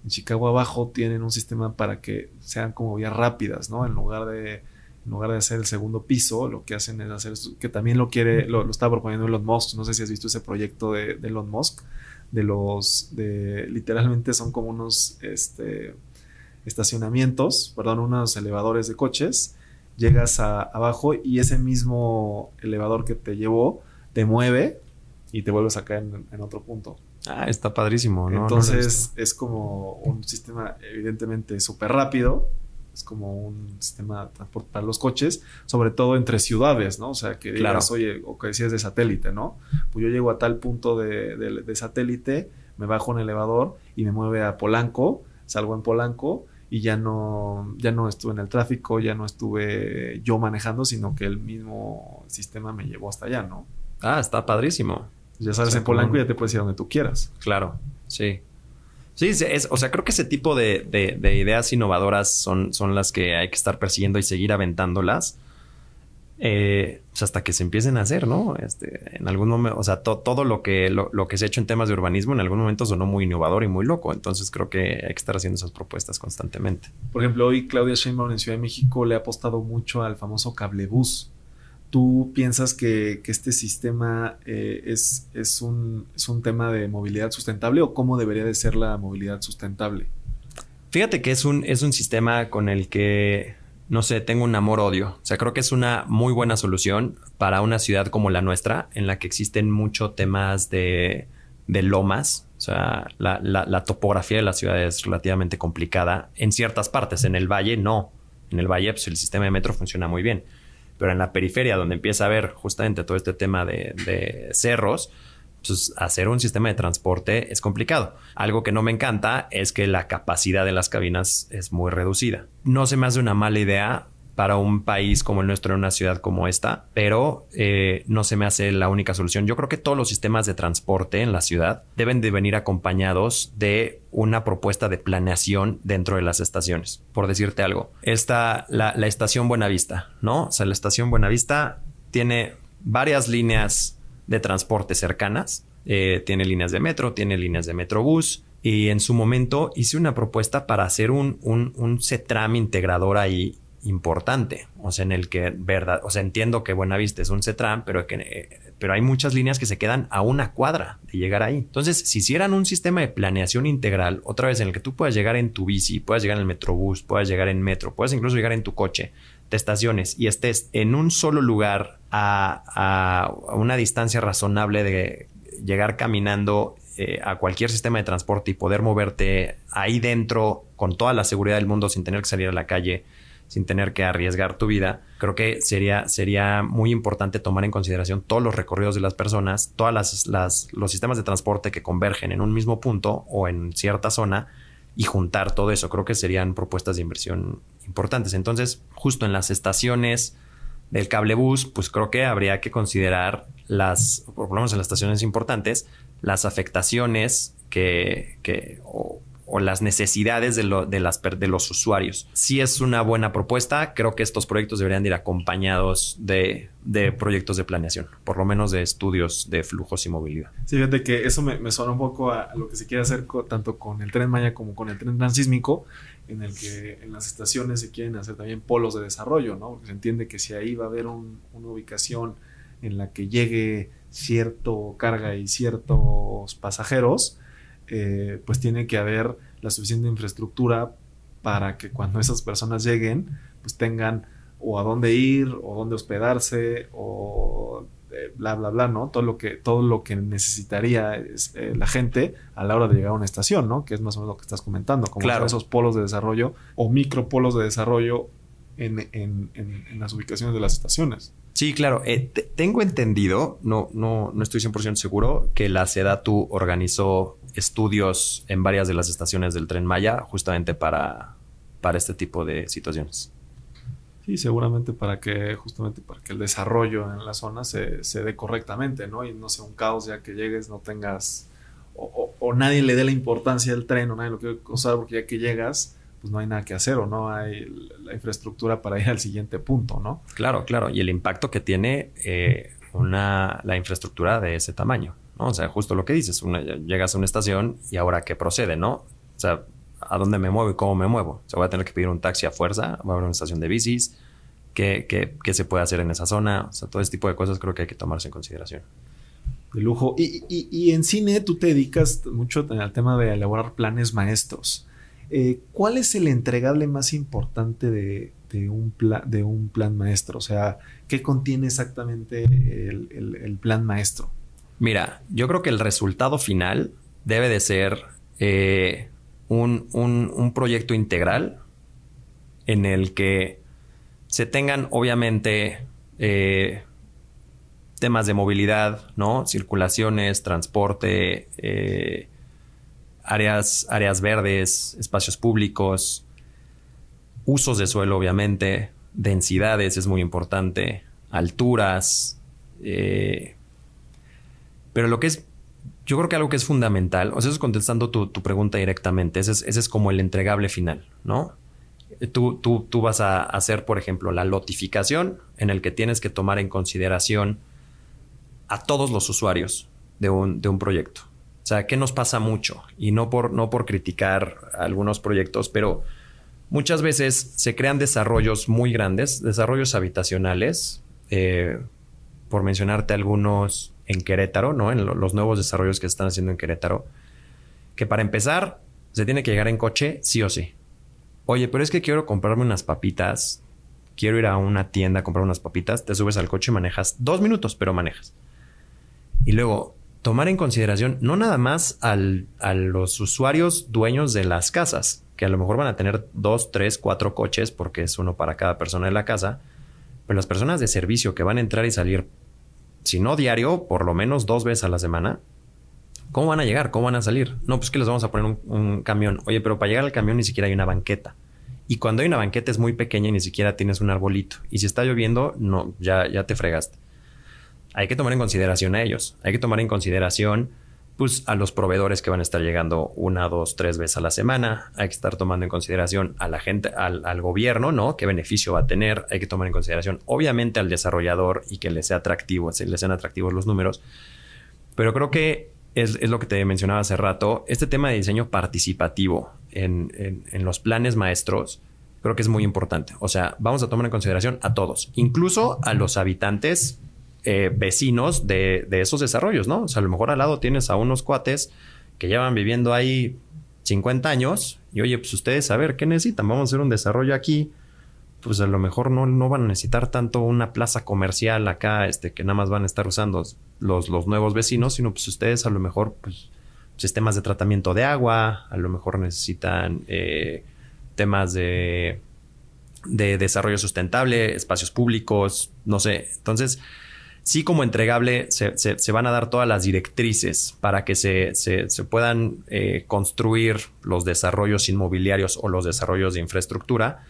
En Chicago abajo tienen un sistema para que sean como vías rápidas, ¿no? En lugar de, en lugar de hacer el segundo piso, lo que hacen es hacer, que también lo quiere, lo, está proponiendo Elon Musk. No sé si has visto ese proyecto de Elon Musk, de los, de, literalmente son como unos, este, estacionamientos, perdón, unos elevadores de coches, llegas a, abajo y ese mismo elevador que te llevó te mueve y te vuelves a caer en, otro punto. Ah, está padrísimo, ¿no? Entonces es como un sistema evidentemente súper rápido, es como un sistema de transporte para los coches, sobre todo entre ciudades, ¿no? O sea, que digas, oye, o que decías de satélite, ¿no? Pues yo llego a tal punto de, de satélite, me bajo en elevador y me mueve a Polanco, salgo en Polanco y ya no, ya no estuve en el tráfico, ya no estuve yo manejando, sino que el mismo sistema me llevó hasta allá, ¿no? Ah, está padrísimo. Ya sabes, en Polanco ya te puedes ir donde tú quieras. Claro, sí. Sí, es, o sea, creo que ese tipo de, de, ideas innovadoras son, son las que hay que estar persiguiendo y seguir aventándolas. Eh, pues hasta que se empiecen a hacer, ¿no? Este, en algún momento, o sea, todo lo que, lo, que se ha hecho en temas de urbanismo en algún momento sonó muy innovador y muy loco. Entonces creo que hay que estar haciendo esas propuestas constantemente. Por ejemplo, hoy Claudia Sheinbaum en Ciudad de México le ha apostado mucho al famoso cablebús. ¿Tú piensas que, este sistema eh, es, es, un, es un tema de movilidad sustentable o cómo debería de ser la movilidad sustentable? Fíjate que es un, es un sistema con el que no sé, tengo un amor-odio. O sea, creo que es una muy buena solución para una ciudad como la nuestra, en la que existen muchos temas de, lomas. O sea, la, topografía de la ciudad es relativamente complicada. En ciertas partes, en el valle no. En el valle, pues el sistema de metro funciona muy bien. Pero en la periferia, donde empieza a haber justamente todo este tema de, cerros, pues hacer un sistema de transporte es complicado. Algo que no me encanta es que la capacidad de las cabinas es muy reducida. No se me hace una mala idea para un país como el nuestro, en una ciudad como esta, pero eh, no se me hace la única solución. Yo creo que todos los sistemas de transporte en la ciudad deben de venir acompañados de una propuesta de planeación dentro de las estaciones. Por decirte algo, está la, la estación Buenavista, ¿no? O sea, la estación Buenavista tiene varias líneas de transporte cercanas. Eh, tiene líneas de metro, tiene líneas de metrobús. Y en su momento hice una propuesta para hacer un, un, un CETRAM integrador ahí importante. O sea, en el que, verdad, o sea, entiendo que Buenavista es un CETRAM, pero, que, eh, pero hay muchas líneas que se quedan a una cuadra de llegar ahí. Entonces, si hicieran un sistema de planeación integral, otra vez en el que tú puedas llegar en tu bici, puedas llegar en el metrobús, puedas llegar en metro, puedas incluso llegar en tu coche, estaciones y estés en un solo lugar a, una distancia razonable de llegar caminando eh, a cualquier sistema de transporte y poder moverte ahí dentro con toda la seguridad del mundo sin tener que salir a la calle, sin tener que arriesgar tu vida, creo que sería, sería muy importante tomar en consideración todos los recorridos de las personas, todas las, los sistemas de transporte que convergen en un mismo punto o en cierta zona y juntar todo eso. Creo que serían propuestas de inversión importantes. Entonces, justo en las estaciones del cablebús, pues creo que habría que considerar las, por lo menos en las estaciones importantes, las afectaciones que, que o las necesidades de, las, de los usuarios. Si es una buena propuesta, creo que estos proyectos deberían ir acompañados de, de, proyectos de planeación, por lo menos de estudios de flujos y movilidad. Sí, fíjate que eso me, me suena un poco a, lo que se quiere hacer tanto con el tren Maya como con el tren transísmico, en el que en las estaciones se quieren hacer también polos de desarrollo, ¿no? Porque se entiende que si ahí va a haber una ubicación en la que llegue cierto carga y ciertos pasajeros, eh, pues tiene que haber la suficiente infraestructura para que cuando esas personas lleguen, pues tengan o a dónde ir, o dónde hospedarse, o eh, bla, bla, bla, ¿no? Todo lo que, todo lo que necesitaría es, eh, la gente a la hora de llegar a una estación, ¿no? Que es más o menos lo que estás comentando, como esos polos de desarrollo o micropolos de desarrollo en, en, en, las ubicaciones de las estaciones. Sí, claro. Eh, tengo entendido, no, no, no estoy 100% seguro, que la SEDATU organizó estudios en varias de las estaciones del tren Maya justamente para, para este tipo de situaciones. Sí, seguramente para que justamente para que el desarrollo en la zona se, se dé correctamente, ¿no? Y no sea un caos ya que llegues, no tengas o, o, nadie le dé la importancia al tren o nadie lo quiere usar porque ya que llegas, pues no hay nada que hacer o no hay la infraestructura para ir al siguiente punto, ¿no? Claro, claro. Y el impacto que tiene eh, una, la infraestructura de ese tamaño, ¿no? O sea, justo lo que dices, llegas a una estación y ahora qué procede, ¿no? O sea, ¿a dónde me muevo y cómo me muevo? O sea, voy a tener que pedir un taxi a fuerza, voy a haber una estación de bicis, ¿qué, qué, qué se puede hacer en esa zona? O sea, todo ese tipo de cosas creo que hay que tomarse en consideración de lujo. Y, y, en cine tú te dedicas mucho al tema de elaborar planes maestros. Eh, ¿Cuál es el entregable más importante de, un de, un plan maestro? O sea, ¿qué contiene exactamente el, plan maestro? Mira, yo creo que el resultado final debe de ser eh, un, proyecto integral en el que se tengan obviamente eh, temas de movilidad, ¿no? Circulaciones, transporte, áreas, áreas verdes, espacios públicos, usos de suelo, obviamente, densidades es muy importante, alturas. Eh, pero lo que es, yo creo que algo que es fundamental, o sea, eso es contestando tu, pregunta directamente, ese es, ese es, como el entregable final, ¿no? Tú, tú, tú, vas a hacer, por ejemplo, la lotificación en el que tienes que tomar en consideración a todos los usuarios de un, de un proyecto. O sea, ¿qué nos pasa mucho? Y no por, no por criticar algunos proyectos, pero muchas veces se crean desarrollos muy grandes, desarrollos habitacionales, eh, por mencionarte algunos en Querétaro, ¿no? En los nuevos desarrollos que se están haciendo en Querétaro, que para empezar se tiene que llegar en coche sí o sí. Oye, pero es que quiero comprarme unas papitas, quiero ir a una tienda a comprar unas papitas, te subes al coche y manejas dos minutos, pero manejas. Y luego tomar en consideración no nada más al, a los usuarios dueños de las casas, que a lo mejor van a tener dos, tres, cuatro coches porque es uno para cada persona de la casa, pero las personas de servicio que van a entrar y salir, si no diario, por lo menos dos veces a la semana, ¿cómo van a llegar? ¿Cómo van a salir? No, pues que les vamos a poner un, camión. Oye, pero para llegar al camión ni siquiera hay una banqueta. Y cuando hay una banqueta es muy pequeña y ni siquiera tienes un arbolito. Y si está lloviendo, no, ya, ya te fregaste hay que tomar en consideración a ellos. Hay que tomar en consideración pues, a los proveedores que van a estar llegando una, dos, tres veces a la semana. Hay que estar tomando en consideración a la gente, al, gobierno, ¿no? ¿Qué beneficio va a tener? Hay que tomar en consideración, obviamente, al desarrollador y que le sea atractivo, le sean atractivos los números. Pero creo que es, lo que te mencionaba hace rato. Este tema de diseño participativo en, en los planes maestros creo que es muy importante. O sea, vamos a tomar en consideración a todos, incluso a los habitantes eh, vecinos de, esos desarrollos, ¿no? O sea, a lo mejor al lado tienes a unos cuates que llevan viviendo ahí 50 años y oye, pues ustedes a ver qué necesitan, vamos a hacer un desarrollo aquí, pues a lo mejor no, no van a necesitar tanto una plaza comercial acá, este, que nada más van a estar usando los, los nuevos vecinos, sino pues ustedes a lo mejor, pues, sistemas de tratamiento de agua, a lo mejor necesitan eh, temas de, de desarrollo sustentable, espacios públicos, no sé. Entonces, sí como entregable se, van a dar todas las directrices para que se, puedan eh, construir los desarrollos inmobiliarios o los desarrollos de infraestructura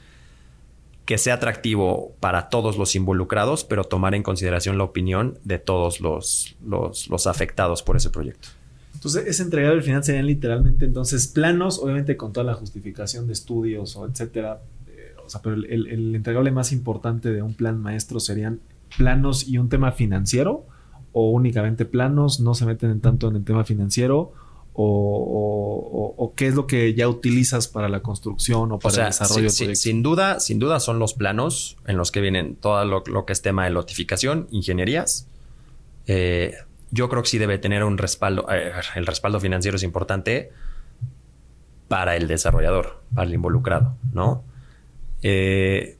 que sea atractivo para todos los involucrados, pero tomar en consideración la opinión de todos los, los, afectados por ese proyecto. Entonces, ese entregable al final serían literalmente entonces planos, obviamente con toda la justificación de estudios o etcétera. Eh, o sea, pero el, el, entregable más importante de un plan maestro serían planos y un tema financiero? ¿O únicamente planos? ¿No se meten en tanto en el tema financiero? O, qué es lo que ya utilizas para la construcción o para el desarrollo Sin duda, sin duda son los planos en los que vienen todo lo, que es tema de lotificación, ingenierías. Eh, yo creo que sí debe tener un respaldo. Eh, el respaldo financiero es importante para el desarrollador, para el involucrado, ¿no? Eh,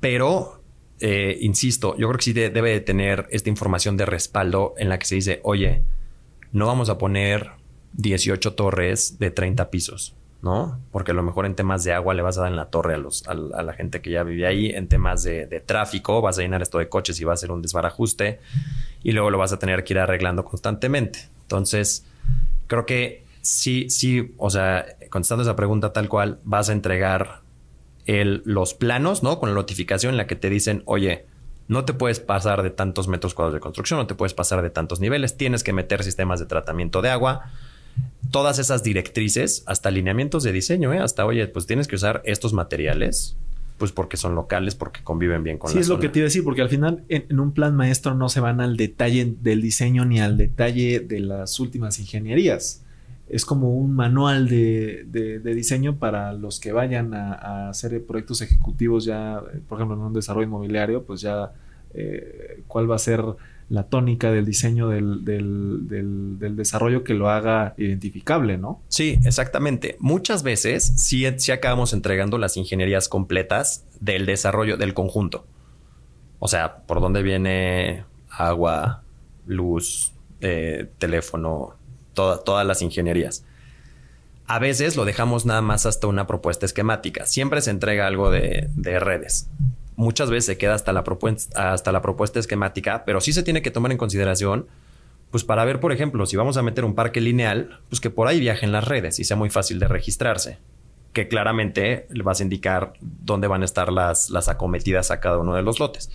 pero eh, insisto, yo creo que sí debe de tener esta información de respaldo en la que se dice, oye, no vamos a poner 18 torres de 30 pisos, ¿no? Porque a lo mejor en temas de agua le vas a dar en la torre a, los, a, la gente que ya vive ahí, en temas de, de, tráfico vas a llenar esto de coches y va a ser un desbarajuste y luego lo vas a tener que ir arreglando constantemente. Entonces, creo que sí, sí, o sea, contestando esa pregunta tal cual, vas a entregar los planos, ¿no? Con la notificación en la que te dicen, oye, no te puedes pasar de tantos metros cuadrados de construcción, no te puedes pasar de tantos niveles, tienes que meter sistemas de tratamiento de agua. Todas esas directrices, hasta alineamientos de diseño, ¿eh? hasta, oye, pues tienes que usar estos materiales, pues porque son locales, porque conviven bien con sí, es lo que te iba a decir, porque al final en, un plan maestro no se van al detalle del diseño ni al detalle de las últimas ingenierías es como un manual de, diseño para los que vayan a, hacer proyectos ejecutivos ya, por ejemplo, en un desarrollo inmobiliario, pues ya eh, cuál va a ser la tónica del diseño del, desarrollo que lo haga identificable, ¿no? Sí, exactamente. Muchas veces sí, sí acabamos entregando las ingenierías completas del desarrollo del conjunto. O sea, por dónde viene agua, luz, eh, teléfono, todas las ingenierías. A veces lo dejamos nada más hasta una propuesta esquemática. Siempre se entrega algo de, redes. Muchas veces se queda hasta la, propuesta, hasta la propuesta esquemática, pero sí se tiene que tomar en consideración, pues para ver, por ejemplo, si vamos a meter un parque lineal, pues que por ahí viajen las redes y sea muy fácil de registrarse. Que claramente le vas a indicar dónde van a estar las, las acometidas a cada uno de los lotes.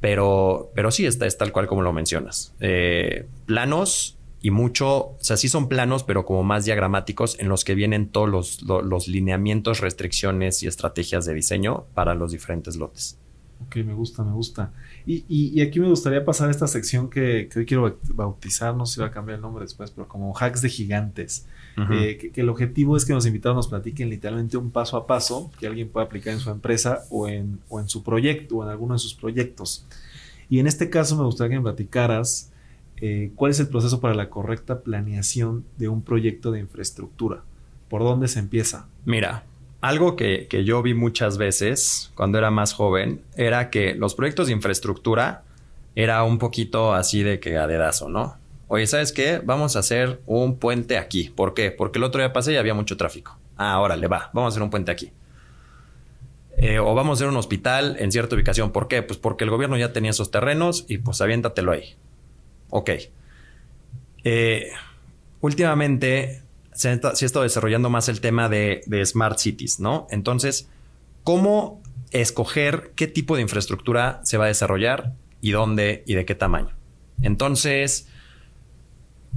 Pero, pero sí, está, es tal cual como lo mencionas. Eh, planos y mucho, o sea, sí son planos, pero como más diagramáticos en los que vienen todos los, los, lineamientos, restricciones y estrategias de diseño para los diferentes lotes. Ok, me gusta, me gusta. Y, y, aquí me gustaría pasar a esta sección que, que, hoy quiero bautizar, no sé si va a cambiar el nombre después, pero como hacks de gigantes. Eh, que, que, el objetivo es que los invitados nos platiquen literalmente un paso a paso que alguien pueda aplicar en su empresa o en, o en su proyecto o en alguno de sus proyectos. Y en este caso me gustaría que me platicaras eh, cuál es el proceso para la correcta planeación de un proyecto de infraestructura. ¿Por dónde se empieza? Mira, algo que, yo vi muchas veces cuando era más joven era que los proyectos de infraestructura era un poquito así de que a dedazo, ¿no? Oye, ¿sabes qué? Vamos a hacer un puente aquí. ¿Por qué? Porque el otro día pasé y había mucho tráfico. Ah, órale, va, vamos a hacer un puente aquí. Eh, o vamos a hacer un hospital en cierta ubicación. ¿Por qué? Pues porque el gobierno ya tenía esos terrenos y pues aviéntatelo ahí. Ok. Eh, últimamente se ha, estado desarrollando más el tema de, smart cities, ¿no? Entonces, ¿cómo escoger qué tipo de infraestructura se va a desarrollar y dónde y de qué tamaño? Entonces,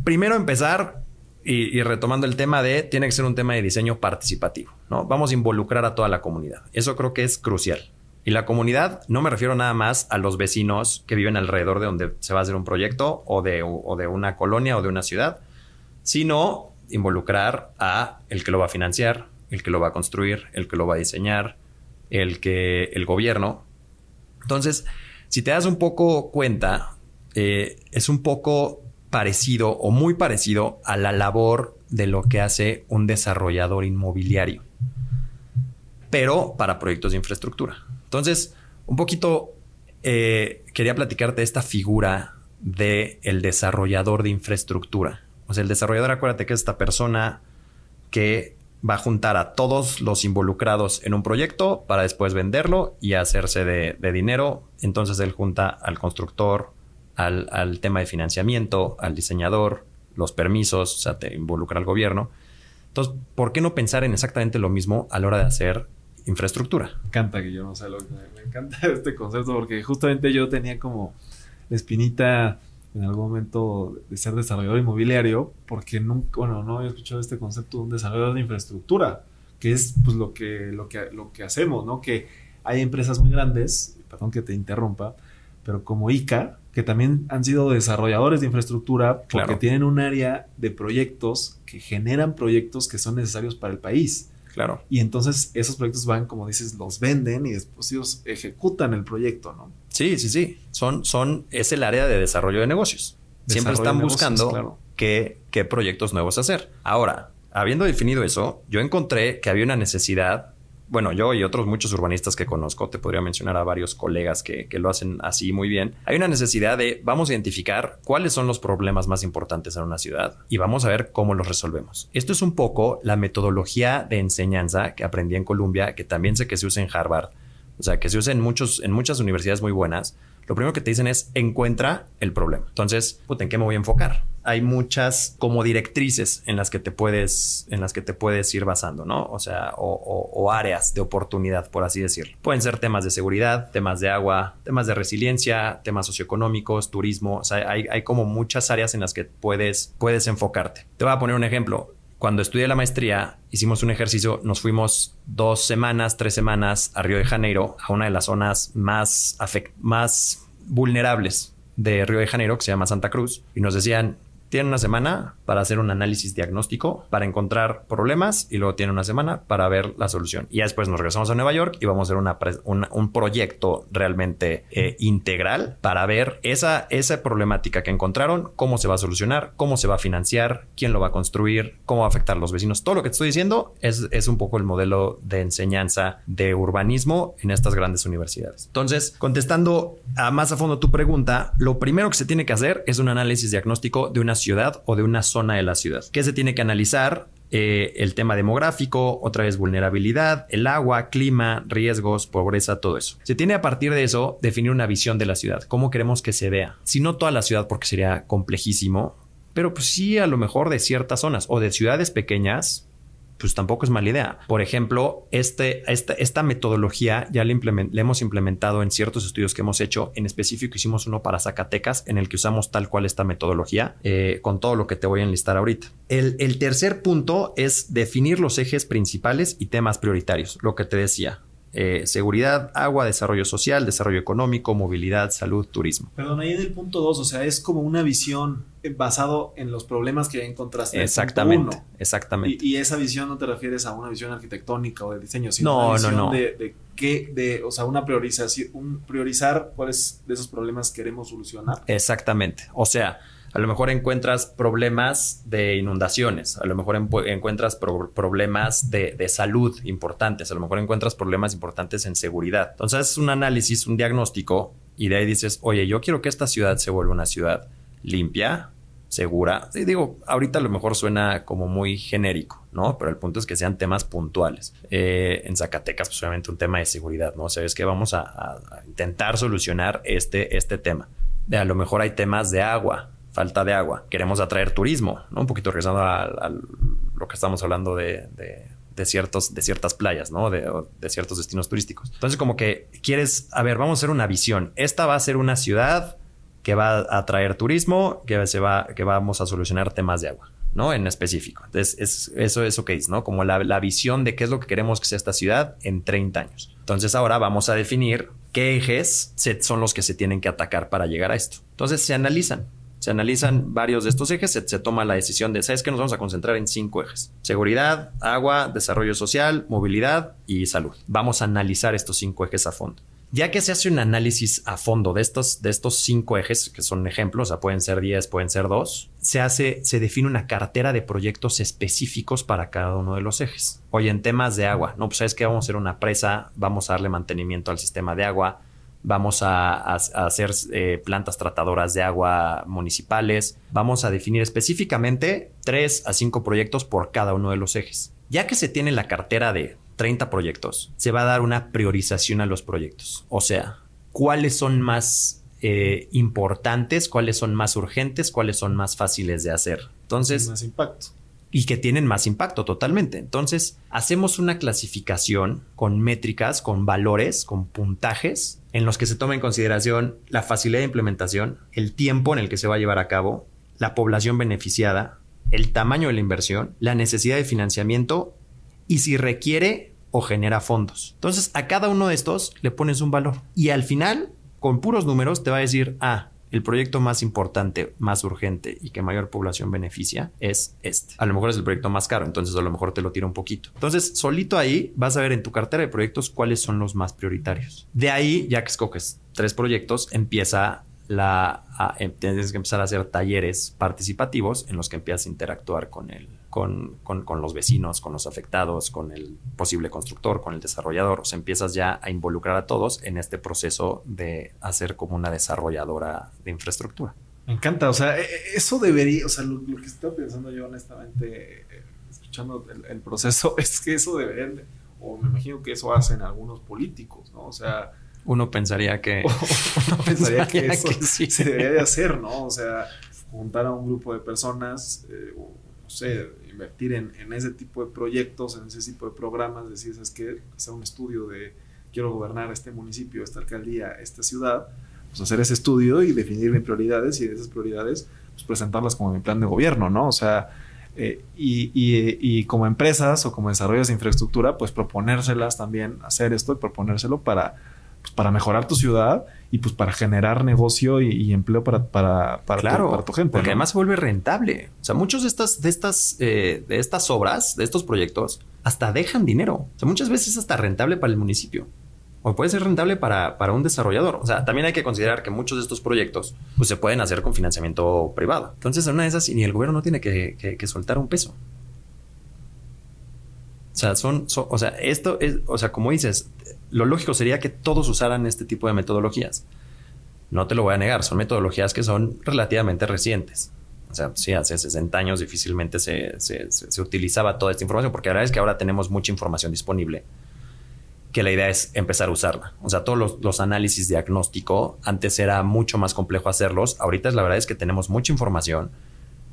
primero empezar y, y, retomando el tema de, tiene que ser un tema de diseño participativo, ¿no? Vamos a involucrar a toda la comunidad. Eso creo que es crucial. Y la comunidad no me refiero nada más a los vecinos que viven alrededor de donde se va a hacer un proyecto o de, una colonia o de una ciudad, sino involucrar a el que lo va a financiar, el que lo va a construir, el que lo va a diseñar, el que el gobierno. Entonces, si te das un poco cuenta, eh, es un poco parecido o muy parecido a la labor de lo que hace un desarrollador inmobiliario, pero para proyectos de infraestructura. Entonces, un poquito eh, quería platicarte esta figura del el desarrollador de infraestructura. O sea, el desarrollador, acuérdate que es esta persona que va a juntar a todos los involucrados en un proyecto para después venderlo y hacerse de, dinero. Entonces él junta al constructor, al, al, tema de financiamiento, al diseñador, los permisos, o sea, te involucra al gobierno. Entonces, ¿por qué no pensar en exactamente lo mismo a la hora de hacer infraestructura. Me encanta que yo no sé lo que me, encanta este concepto porque justamente yo tenía como la espinita en algún momento de ser desarrollador inmobiliario porque nunca, bueno, no había escuchado este concepto de un desarrollador de infraestructura, que es pues lo que, lo que, lo que hacemos, ¿no? Que hay empresas muy grandes, perdón que te interrumpa, pero como ICA, que también han sido desarrolladores de infraestructura porque tienen un área de proyectos que generan proyectos que son necesarios para el país. Claro. Y entonces esos proyectos van, como dices, los venden y después ellos ejecutan el proyecto, ¿no? Sí, sí, sí. Son, son, es el área de desarrollo de negocios. Siempre están buscando qué, proyectos nuevos hacer. Ahora, habiendo definido eso, yo encontré que había una necesidad bueno, yo y otros muchos urbanistas que conozco, te podría mencionar a varios colegas que, que, lo hacen así muy bien, hay una necesidad de vamos a identificar cuáles son los problemas más importantes en una ciudad y vamos a ver cómo los resolvemos. Esto es un poco la metodología de enseñanza que aprendí en Columbia, que también sé que se usa en Harvard, o sea, que se usa en, muchos, en muchas universidades muy buenas. Lo primero que te dicen es encuentra el problema. Entonces, ¿en qué me voy a enfocar? hay muchas como directrices en las que te puedes, en las que te puedes ir basando, ¿no? O sea, o, áreas de oportunidad, por así decirlo. Pueden ser temas de seguridad, temas de agua, temas de resiliencia, temas socioeconómicos, turismo. O sea, hay, hay como muchas áreas en las que puedes, puedes enfocarte. Te voy a poner un ejemplo cuando estudié la maestría, hicimos un ejercicio, nos fuimos dos semanas, tres semanas a Río de Janeiro, a una de las zonas más, más vulnerables de Río de Janeiro, que se llama Santa Cruz, y nos decían, tienen una semana para hacer un análisis diagnóstico, para encontrar problemas y luego tienen una semana para ver la solución. Y después nos regresamos a Nueva York y vamos a hacer un proyecto realmente eh, integral para ver esa, esa problemática que encontraron, cómo se va a solucionar, cómo se va a financiar, quién lo va a construir, cómo va a afectar a los vecinos. Todo lo que te estoy diciendo es, es un poco el modelo de enseñanza de urbanismo en estas grandes universidades. Entonces, contestando a más a fondo tu pregunta, lo primero que se tiene que hacer es un análisis diagnóstico de una ciudad o de una zona de la ciudad. ¿Qué se tiene que analizar? Eh, el tema demográfico, otra vez vulnerabilidad, el agua, clima, riesgos, pobreza, todo eso. Se tiene a partir de eso definir una visión de la ciudad, cómo queremos que se vea. Si no toda la ciudad porque sería complejísimo, pero pues sí a lo mejor de ciertas zonas o de ciudades pequeñas, pues tampoco es mala idea. Por ejemplo, este, esta, esta metodología ya la, hemos implementado en ciertos estudios que hemos hecho. En específico, hicimos uno para Zacatecas en el que usamos tal cual esta metodología eh, con todo lo que te voy a enlistar ahorita. El, el tercer punto es definir los ejes principales y temas prioritarios, lo que te decía. Eh, seguridad, agua, desarrollo social, desarrollo económico, movilidad, salud, turismo. Perdón, ahí en el punto 2, o sea, es como una visión basado en los problemas que encontraste. Exactamente, exactamente. Y, esa visión no te refieres a una visión arquitectónica o de diseño, sino no, una visión no, no. De, de qué, de, o sea, una priorización, un priorizar cuáles de esos problemas queremos solucionar. Exactamente. O sea, a lo mejor encuentras problemas de inundaciones, a lo mejor encuentras problemas de, salud importantes, a lo mejor encuentras problemas importantes en seguridad. Entonces es un análisis, un diagnóstico y de ahí dices, oye, yo quiero que esta ciudad se vuelva una ciudad limpia, segura. Y digo, ahorita a lo mejor suena como muy genérico, ¿no? Pero el punto es que sean temas puntuales. Eh, en Zacatecas, pues obviamente un tema de seguridad, ¿no? O sea, es que vamos a, intentar solucionar este, este tema. A lo mejor hay temas de agua, falta de agua. Queremos atraer turismo, ¿no? Un poquito regresando a, lo que estamos hablando de, de, ciertos, de ciertas playas, ¿no? De, de, ciertos destinos turísticos. Entonces, como que quieres, a ver, vamos a hacer una visión. Esta va a ser una ciudad que va a atraer turismo, que, se va, que vamos a solucionar temas de agua. ¿no? En específico. Entonces, es, eso es ok, ¿no? Como la, la, visión de qué es lo que queremos que sea esta ciudad en 30 años. Entonces, ahora vamos a definir qué ejes son los que se tienen que atacar para llegar a esto. Entonces, se analizan se analizan varios de estos ejes, se, toma la decisión de, ¿sabes que Nos vamos a concentrar en cinco ejes. Seguridad, agua, desarrollo social, movilidad y salud. Vamos a analizar estos cinco ejes a fondo. Ya que se hace un análisis a fondo de estos, de estos cinco ejes, que son ejemplos, o sea, pueden ser 10, pueden ser dos, se hace, se define una cartera de proyectos específicos para cada uno de los ejes. Oye, en temas de agua, no, pues sabes que vamos a hacer una presa, vamos a darle mantenimiento al sistema de agua, vamos a, hacer eh, plantas tratadoras de agua municipales, vamos a definir específicamente tres a cinco proyectos por cada uno de los ejes. Ya que se tiene la cartera de 30 proyectos, se va a dar una priorización a los proyectos. O sea, cuáles son más eh, importantes, cuáles son más urgentes, cuáles son más fáciles de hacer. Entonces... Más impacto y que tienen más impacto totalmente. Entonces, hacemos una clasificación con métricas, con valores, con puntajes, en los que se toma en consideración la facilidad de implementación, el tiempo en el que se va a llevar a cabo, la población beneficiada, el tamaño de la inversión, la necesidad de financiamiento y si requiere o genera fondos. Entonces, a cada uno de estos le pones un valor y al final, con puros números, te va a decir, ah, el proyecto más importante, más urgente y que mayor población beneficia es este. A lo mejor es el proyecto más caro, entonces a lo mejor te lo tira un poquito. Entonces, solito ahí vas a ver en tu cartera de proyectos cuáles son los más prioritarios. De ahí, ya que escoges tres proyectos, empieza la... Em, tienes que empezar a hacer talleres participativos en los que empiezas a interactuar con el, con, los vecinos, con los afectados, con el posible constructor, con el desarrollador. O sea, empiezas ya a involucrar a todos en este proceso de hacer como una desarrolladora de infraestructura. Me encanta, o sea, e, e, eso debería, o sea, lo, que estaba pensando yo honestamente, eh, escuchando el, proceso, es que eso debería, o me imagino que eso hacen algunos políticos, ¿no? O sea... Uno pensaría que... uno pensaría que eso se debería de hacer, ¿no? O sea, juntar a un grupo de personas, eh, no sé, invertir en, ese tipo de proyectos, en ese tipo de programas, decir, ¿sabes qué? Hacer un estudio de quiero gobernar este municipio, esta alcaldía, esta ciudad, pues hacer ese estudio y definir mis prioridades y de esas prioridades, pues presentarlas como mi plan de gobierno, ¿no? O sea, eh, y, y, como empresas o como desarrollos de infraestructura, pues proponérselas también, hacer esto y proponérselo para, pues, para mejorar tu ciudad y pues para generar negocio y, empleo para, para, para, tu, para, tu, gente. Porque además se vuelve rentable. O sea, muchos de estas, de estas, eh, de estas obras, de estos proyectos, hasta dejan dinero. O sea, muchas veces es hasta rentable para el municipio. O puede ser rentable para, para un desarrollador. O sea, también hay que considerar que muchos de estos proyectos pues, se pueden hacer con financiamiento privado. Entonces, en una de esas, ni el gobierno no tiene que, que, soltar un peso. O sea, son, son, o sea, esto es, o sea, como dices, lo lógico sería que todos usaran este tipo de metodologías. No te lo voy a negar, son metodologías que son relativamente recientes. O sea, sí, hace 60 años difícilmente se, utilizaba toda esta información, porque la verdad es que ahora tenemos mucha información disponible, que la idea es empezar a usarla. O sea, todos los, análisis diagnóstico, antes era mucho más complejo hacerlos, ahorita la verdad es que tenemos mucha información.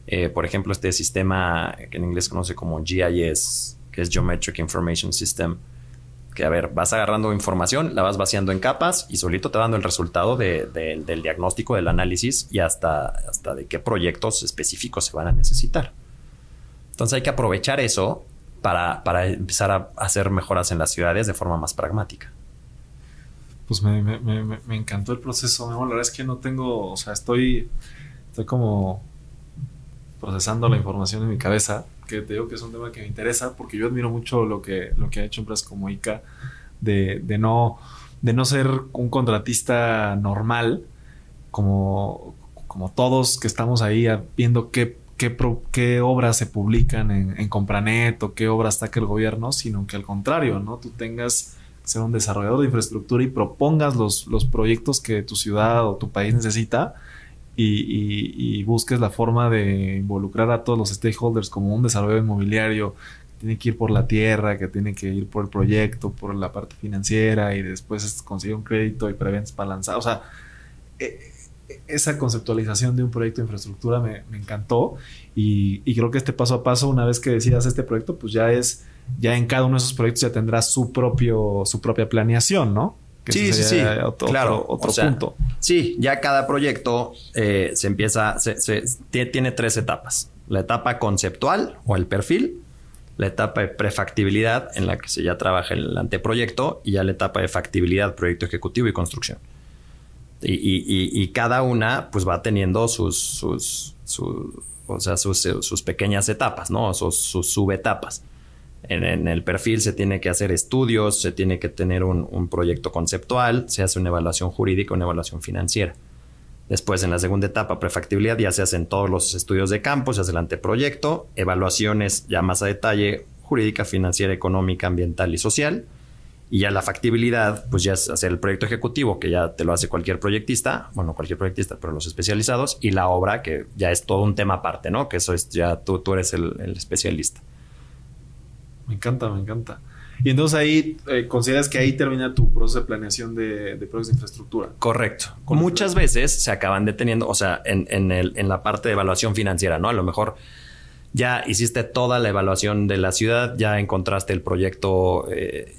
Eh, por ejemplo, este sistema que en inglés se conoce como GIS, que es Geometric Information System, que a ver, vas agarrando información, la vas vaciando en capas y solito te dando el resultado del diagnóstico, del análisis y hasta, hasta de qué proyectos específicos se van a necesitar. Entonces hay que aprovechar eso para, empezar a hacer mejoras en las ciudades de forma más pragmática. Pues me, me encantó el proceso, la verdad es que no tengo, o sea, estoy, estoy como procesando la información en mi cabeza que te digo que es un tema que me interesa porque yo admiro mucho lo que, lo que ha hecho empresas como ICA de, de, no, de no ser un contratista normal como, como todos que estamos ahí viendo qué, qué, qué obras se publican en, en, Compranet o qué obras saca el gobierno, sino que al contrario, ¿no? Tú tengas ser un desarrollador de infraestructura y propongas los, los proyectos que tu ciudad o tu país necesita y, busques la forma de involucrar a todos los stakeholders como un desarrollo inmobiliario que tiene que ir por la tierra, que tiene que ir por el proyecto, por la parte financiera y después conseguir un crédito y preventas para lanzar. O sea, e, e, esa conceptualización de un proyecto de infraestructura me, encantó y, y, creo que este paso a paso, una vez que decidas este proyecto, pues ya es, ya en cada uno de esos proyectos ya tendrá su propio, su propia planeación, ¿no? Sí, sí, sí. claro. Otro, punto. Sí, ya cada proyecto eh, se empieza, se, tiene tres etapas. La etapa conceptual o el perfil, la etapa de prefactibilidad en la que se ya trabaja el anteproyecto y ya la etapa de factibilidad, proyecto ejecutivo y construcción. Y, cada una pues va teniendo sus, sus, o sea, sus, pequeñas etapas, ¿no? Sus, sus subetapas. En, el perfil se tiene que hacer estudios, se tiene que tener un, proyecto conceptual, se hace una evaluación jurídica, una evaluación financiera. Después, en la segunda etapa, prefactibilidad, ya se hacen todos los estudios de campo, se hace el anteproyecto, evaluaciones ya más a detalle, jurídica, financiera, económica, ambiental y social. Y ya la factibilidad, pues ya es hacer el proyecto ejecutivo, que ya te lo hace cualquier proyectista, bueno, cualquier proyectista, pero los especializados, y la obra, que ya es todo un tema aparte, ¿no? Que eso es ya tú, tú eres el especialista. Me encanta, me encanta. Y entonces ahí, eh, ¿consideras que ahí termina tu proceso de planeación de, de proyectos de infraestructura? Correcto. Muchas veces se acaban deteniendo, o sea, en, en, el, en la parte de evaluación financiera, ¿no? A lo mejor ya hiciste toda la evaluación de la ciudad, ya encontraste el proyecto eh,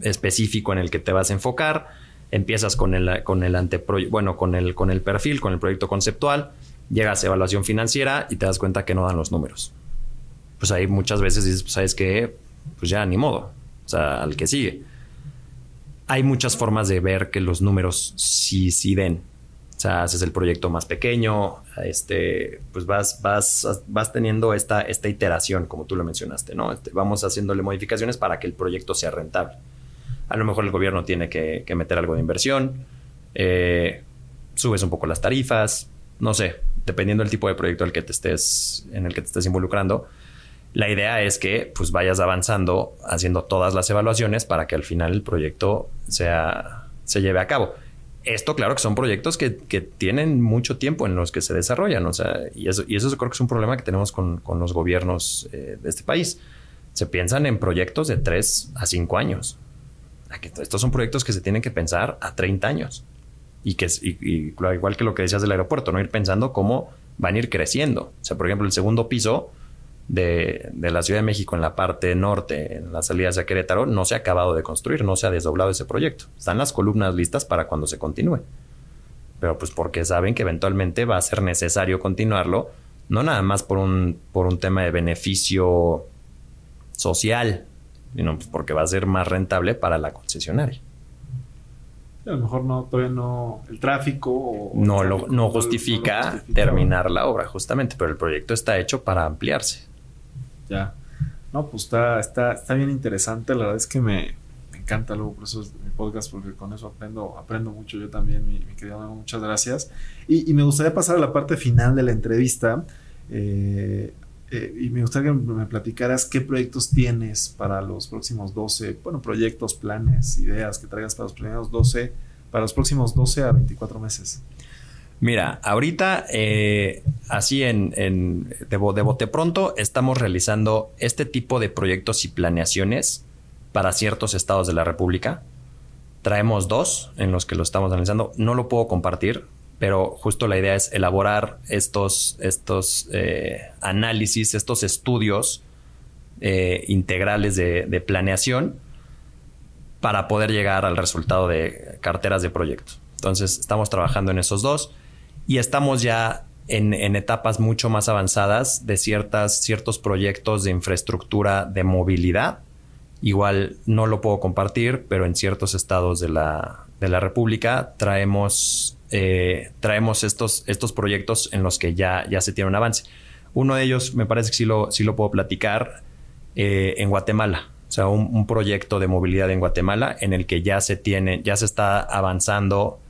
específico en el que te vas a enfocar, empiezas con el, con el anteproyecto, bueno, con el, con el perfil, con el proyecto conceptual, llegas a evaluación financiera y te das cuenta que no dan los números. Pues ahí muchas veces dices, pues, ¿sabes qué? pues ya ni modo. O sea, al que sigue. Hay muchas formas de ver que los números sí, sí den. O sea, haces el proyecto más pequeño, este, pues vas, vas, vas teniendo esta, esta iteración, como tú lo mencionaste, ¿no? Este, vamos haciéndole modificaciones para que el proyecto sea rentable. A lo mejor el gobierno tiene que, meter algo de inversión, eh, subes un poco las tarifas, no sé, dependiendo del tipo de proyecto al que te estés, en el que te estés involucrando La idea es que pues vayas avanzando haciendo todas las evaluaciones para que al final el proyecto sea, se lleve a cabo. Esto, claro, que son proyectos que, tienen mucho tiempo en los que se desarrollan, o sea, y eso, y eso creo que es un problema que tenemos con, los gobiernos eh, de este país. Se piensan en proyectos de 3 a 5 años. Estos son proyectos que se tienen que pensar a 30 años. Y que igual que lo que decías del aeropuerto, no ir pensando cómo van a ir creciendo. O sea, por ejemplo, el segundo piso de, la Ciudad de México en la parte norte, en las salidas de Querétaro, no se ha acabado de construir, no se ha desdoblado ese proyecto. Están las columnas listas para cuando se continúe. Pero pues porque saben que eventualmente va a ser necesario continuarlo, no nada más por un, por un tema de beneficio social, sino pues porque va a ser más rentable para la concesionaria. A lo mejor no, todavía no, el tráfico no, lo, no, justifica terminar la obra, justamente, pero el proyecto está hecho para ampliarse. Ya. No, pues está, está, está bien interesante. La verdad es que me, encanta luego, por eso es mi podcast, porque con eso aprendo, aprendo mucho yo también, mi, querido Muchas gracias. Y, me gustaría pasar a la parte final de la entrevista. Eh, eh, y me gustaría que me platicaras qué proyectos tienes para los próximos 12, bueno, proyectos, planes, ideas que traigas para los primeros 12, para los próximos 12 a 24 meses. Mira, ahorita, eh, así en, de, bote pronto, estamos realizando este tipo de proyectos y planeaciones para ciertos estados de la República. Traemos dos en los que lo estamos analizando. No lo puedo compartir, pero justo la idea es elaborar estos, estos eh, análisis, estos estudios eh, integrales de, de, planeación para poder llegar al resultado de carteras de proyectos. Entonces, estamos trabajando en esos dos y estamos ya en, etapas mucho más avanzadas de ciertas, ciertos proyectos de infraestructura de movilidad. Igual no lo puedo compartir, pero en ciertos estados de la, República traemos, eh, traemos estos, estos proyectos en los que ya, ya se tiene un avance. Uno de ellos me parece que sí lo, sí lo puedo platicar eh, en Guatemala. O sea, un, un, proyecto de movilidad en Guatemala en el que ya se tiene, ya se está avanzando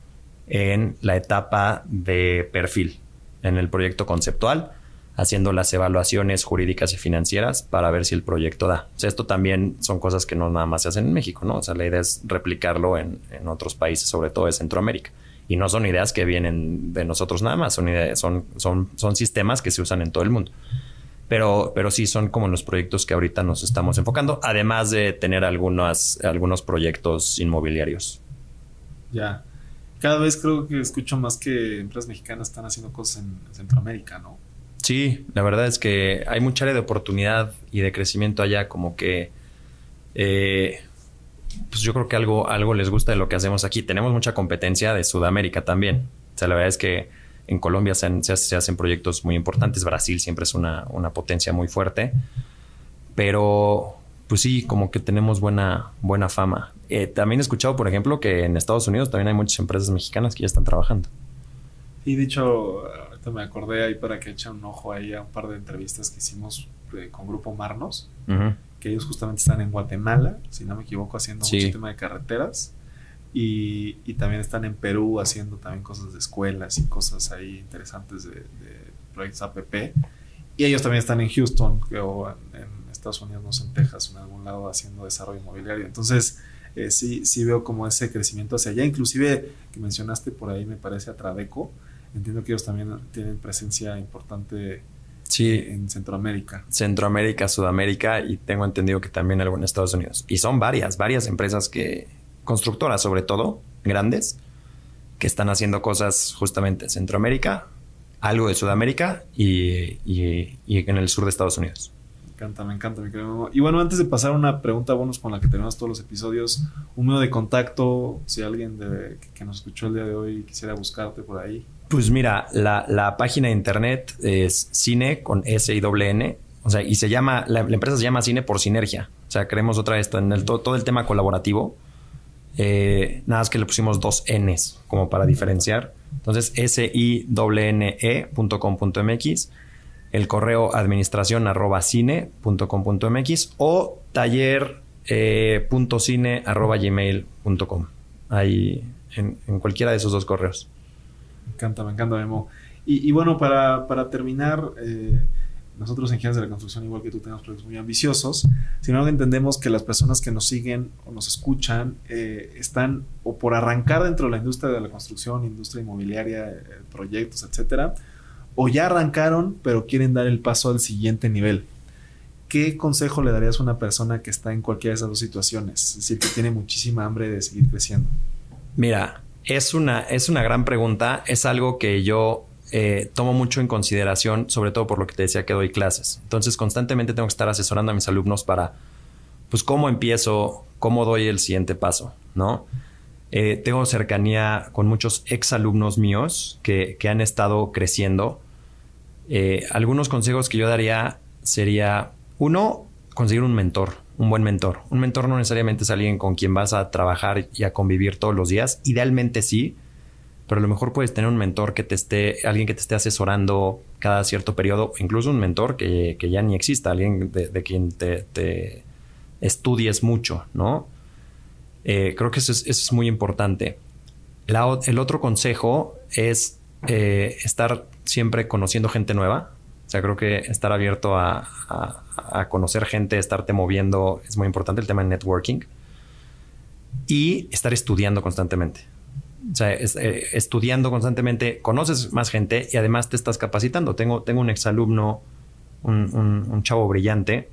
en la etapa de perfil, en el proyecto conceptual, haciendo las evaluaciones jurídicas y financieras para ver si el proyecto da. O sea, esto también son cosas que no nada más se hacen en México, ¿no? O sea, la idea es replicarlo en, otros países, sobre todo de Centroamérica. Y no son ideas que vienen de nosotros nada más, son, ideas, son, son, son sistemas que se usan en todo el mundo. Pero, pero sí son como los proyectos que ahorita nos estamos enfocando, además de tener algunos, algunos proyectos inmobiliarios. Ya cada vez creo que escucho más que empresas mexicanas están haciendo cosas en Centroamérica, ¿no? Sí, la verdad es que hay mucha área de oportunidad y de crecimiento allá, como que eh, pues yo creo que algo, algo les gusta de lo que hacemos aquí. Tenemos mucha competencia de Sudamérica también. O sea, la verdad es que en Colombia se, hacen proyectos muy importantes. Brasil siempre es una, una potencia muy fuerte. Pero pues sí, como que tenemos buena, buena fama. Eh, también he escuchado, por ejemplo, que en Estados Unidos también hay muchas empresas mexicanas que ya están trabajando. Y dicho, ahorita me acordé ahí para que echen un ojo ahí a un par de entrevistas que hicimos eh, con Grupo Marnos, que ellos justamente están en Guatemala, si no me equivoco, haciendo un sistema de carreteras. Y, también están en Perú haciendo también cosas de escuelas y cosas ahí interesantes de, proyectos APP. Y ellos también están en Houston, o en Estados Unidos, no sé, en Texas o en algún lado haciendo desarrollo inmobiliario. Entonces, eh, sí, sí veo como ese crecimiento hacia allá. Inclusive, que mencionaste por ahí, me parece a Tradeco. Entiendo que ellos también tienen presencia importante sí, en Centroamérica. Centroamérica, Sudamérica y tengo entendido que también algo en Estados Unidos. Y son varias, varias empresas que, constructoras sobre todo, grandes, que están haciendo cosas justamente en Centroamérica, algo de Sudamérica y, y en el sur de Estados Unidos encanta, me encanta, mi querido. Y bueno, antes de pasar una pregunta bonus con la que tenemos todos los episodios, un medio de contacto, si alguien que nos escuchó el día de hoy quisiera buscarte por ahí. Pues mira, la, página de internet es cine con S y doble N. O sea, y se llama, la, empresa se llama Cine por Sinergia. O sea, creemos otra vez en todo, el tema colaborativo. Eh, nada más que le pusimos dos Ns como para diferenciar. Entonces, s i n e.com.mx el correo administración arroba cine.com.mx o taller eh, cine arroba gmail.com. Ahí en, cualquiera de esos dos correos. Me encanta, me encanta, Memo. Y, bueno, para, terminar, eh, nosotros en de la Construcción, igual que tú, tenemos proyectos muy ambiciosos, sino que entendemos que las personas que nos siguen o nos escuchan eh, están o por arrancar dentro de la industria de la construcción, industria inmobiliaria, proyectos, etcétera, o ya arrancaron, pero quieren dar el paso al siguiente nivel. ¿Qué consejo le darías a una persona que está en cualquiera de esas dos situaciones? Es decir, que tiene muchísima hambre de seguir creciendo. Mira, es una, es una gran pregunta. Es algo que yo eh, tomo mucho en consideración, sobre todo por lo que te decía que doy clases. Entonces, constantemente tengo que estar asesorando a mis alumnos para, pues, cómo empiezo, cómo doy el siguiente paso, ¿no? Eh, tengo cercanía con muchos exalumnos míos que, que han estado creciendo. Eh, algunos consejos que yo daría sería, uno, conseguir un mentor, un buen mentor. Un mentor no necesariamente es alguien con quien vas a trabajar y a convivir todos los días. Idealmente sí, pero a lo mejor puedes tener un mentor que te esté, alguien que te esté asesorando cada cierto periodo, incluso un mentor que, ya ni exista, alguien de, quien te, estudies mucho, ¿no? Eh, creo que eso es, muy importante. el otro consejo es eh, estar siempre conociendo gente nueva. O sea, creo que estar abierto a, conocer gente, estarte moviendo es muy importante, el tema de networking. Y estar estudiando constantemente. O sea, eh, estudiando constantemente, conoces más gente y además te estás capacitando. Tengo, tengo un exalumno, un, un chavo brillante,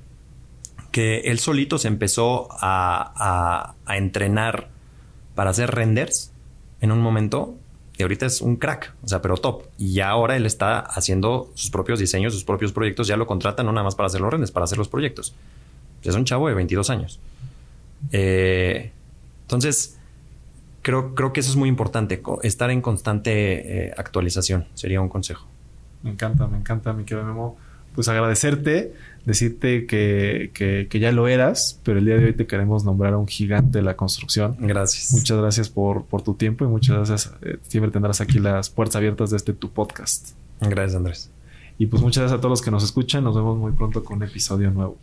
que él solito se empezó a, entrenar para hacer renders en un momento y ahorita es un crack, o sea, pero top. Y ahora él está haciendo sus propios diseños, sus propios proyectos, ya lo contratan no nada más para hacer los renders, para hacer los proyectos. Es un chavo de 22 años. Eh, entonces, creo, creo que eso es muy importante, estar en constante eh, actualización, sería un consejo. Me encanta, me encanta, mi querido Memo. Pues agradecerte decirte que, que, ya lo eras, pero el día de hoy te queremos nombrar a un gigante de la construcción. Gracias. Muchas gracias por, por tu tiempo y muchas gracias. Eh, siempre tendrás aquí las puertas abiertas de este tu podcast. Gracias, Andrés. Y pues muchas gracias a todos los que nos escuchan. Nos vemos muy pronto con un episodio nuevo.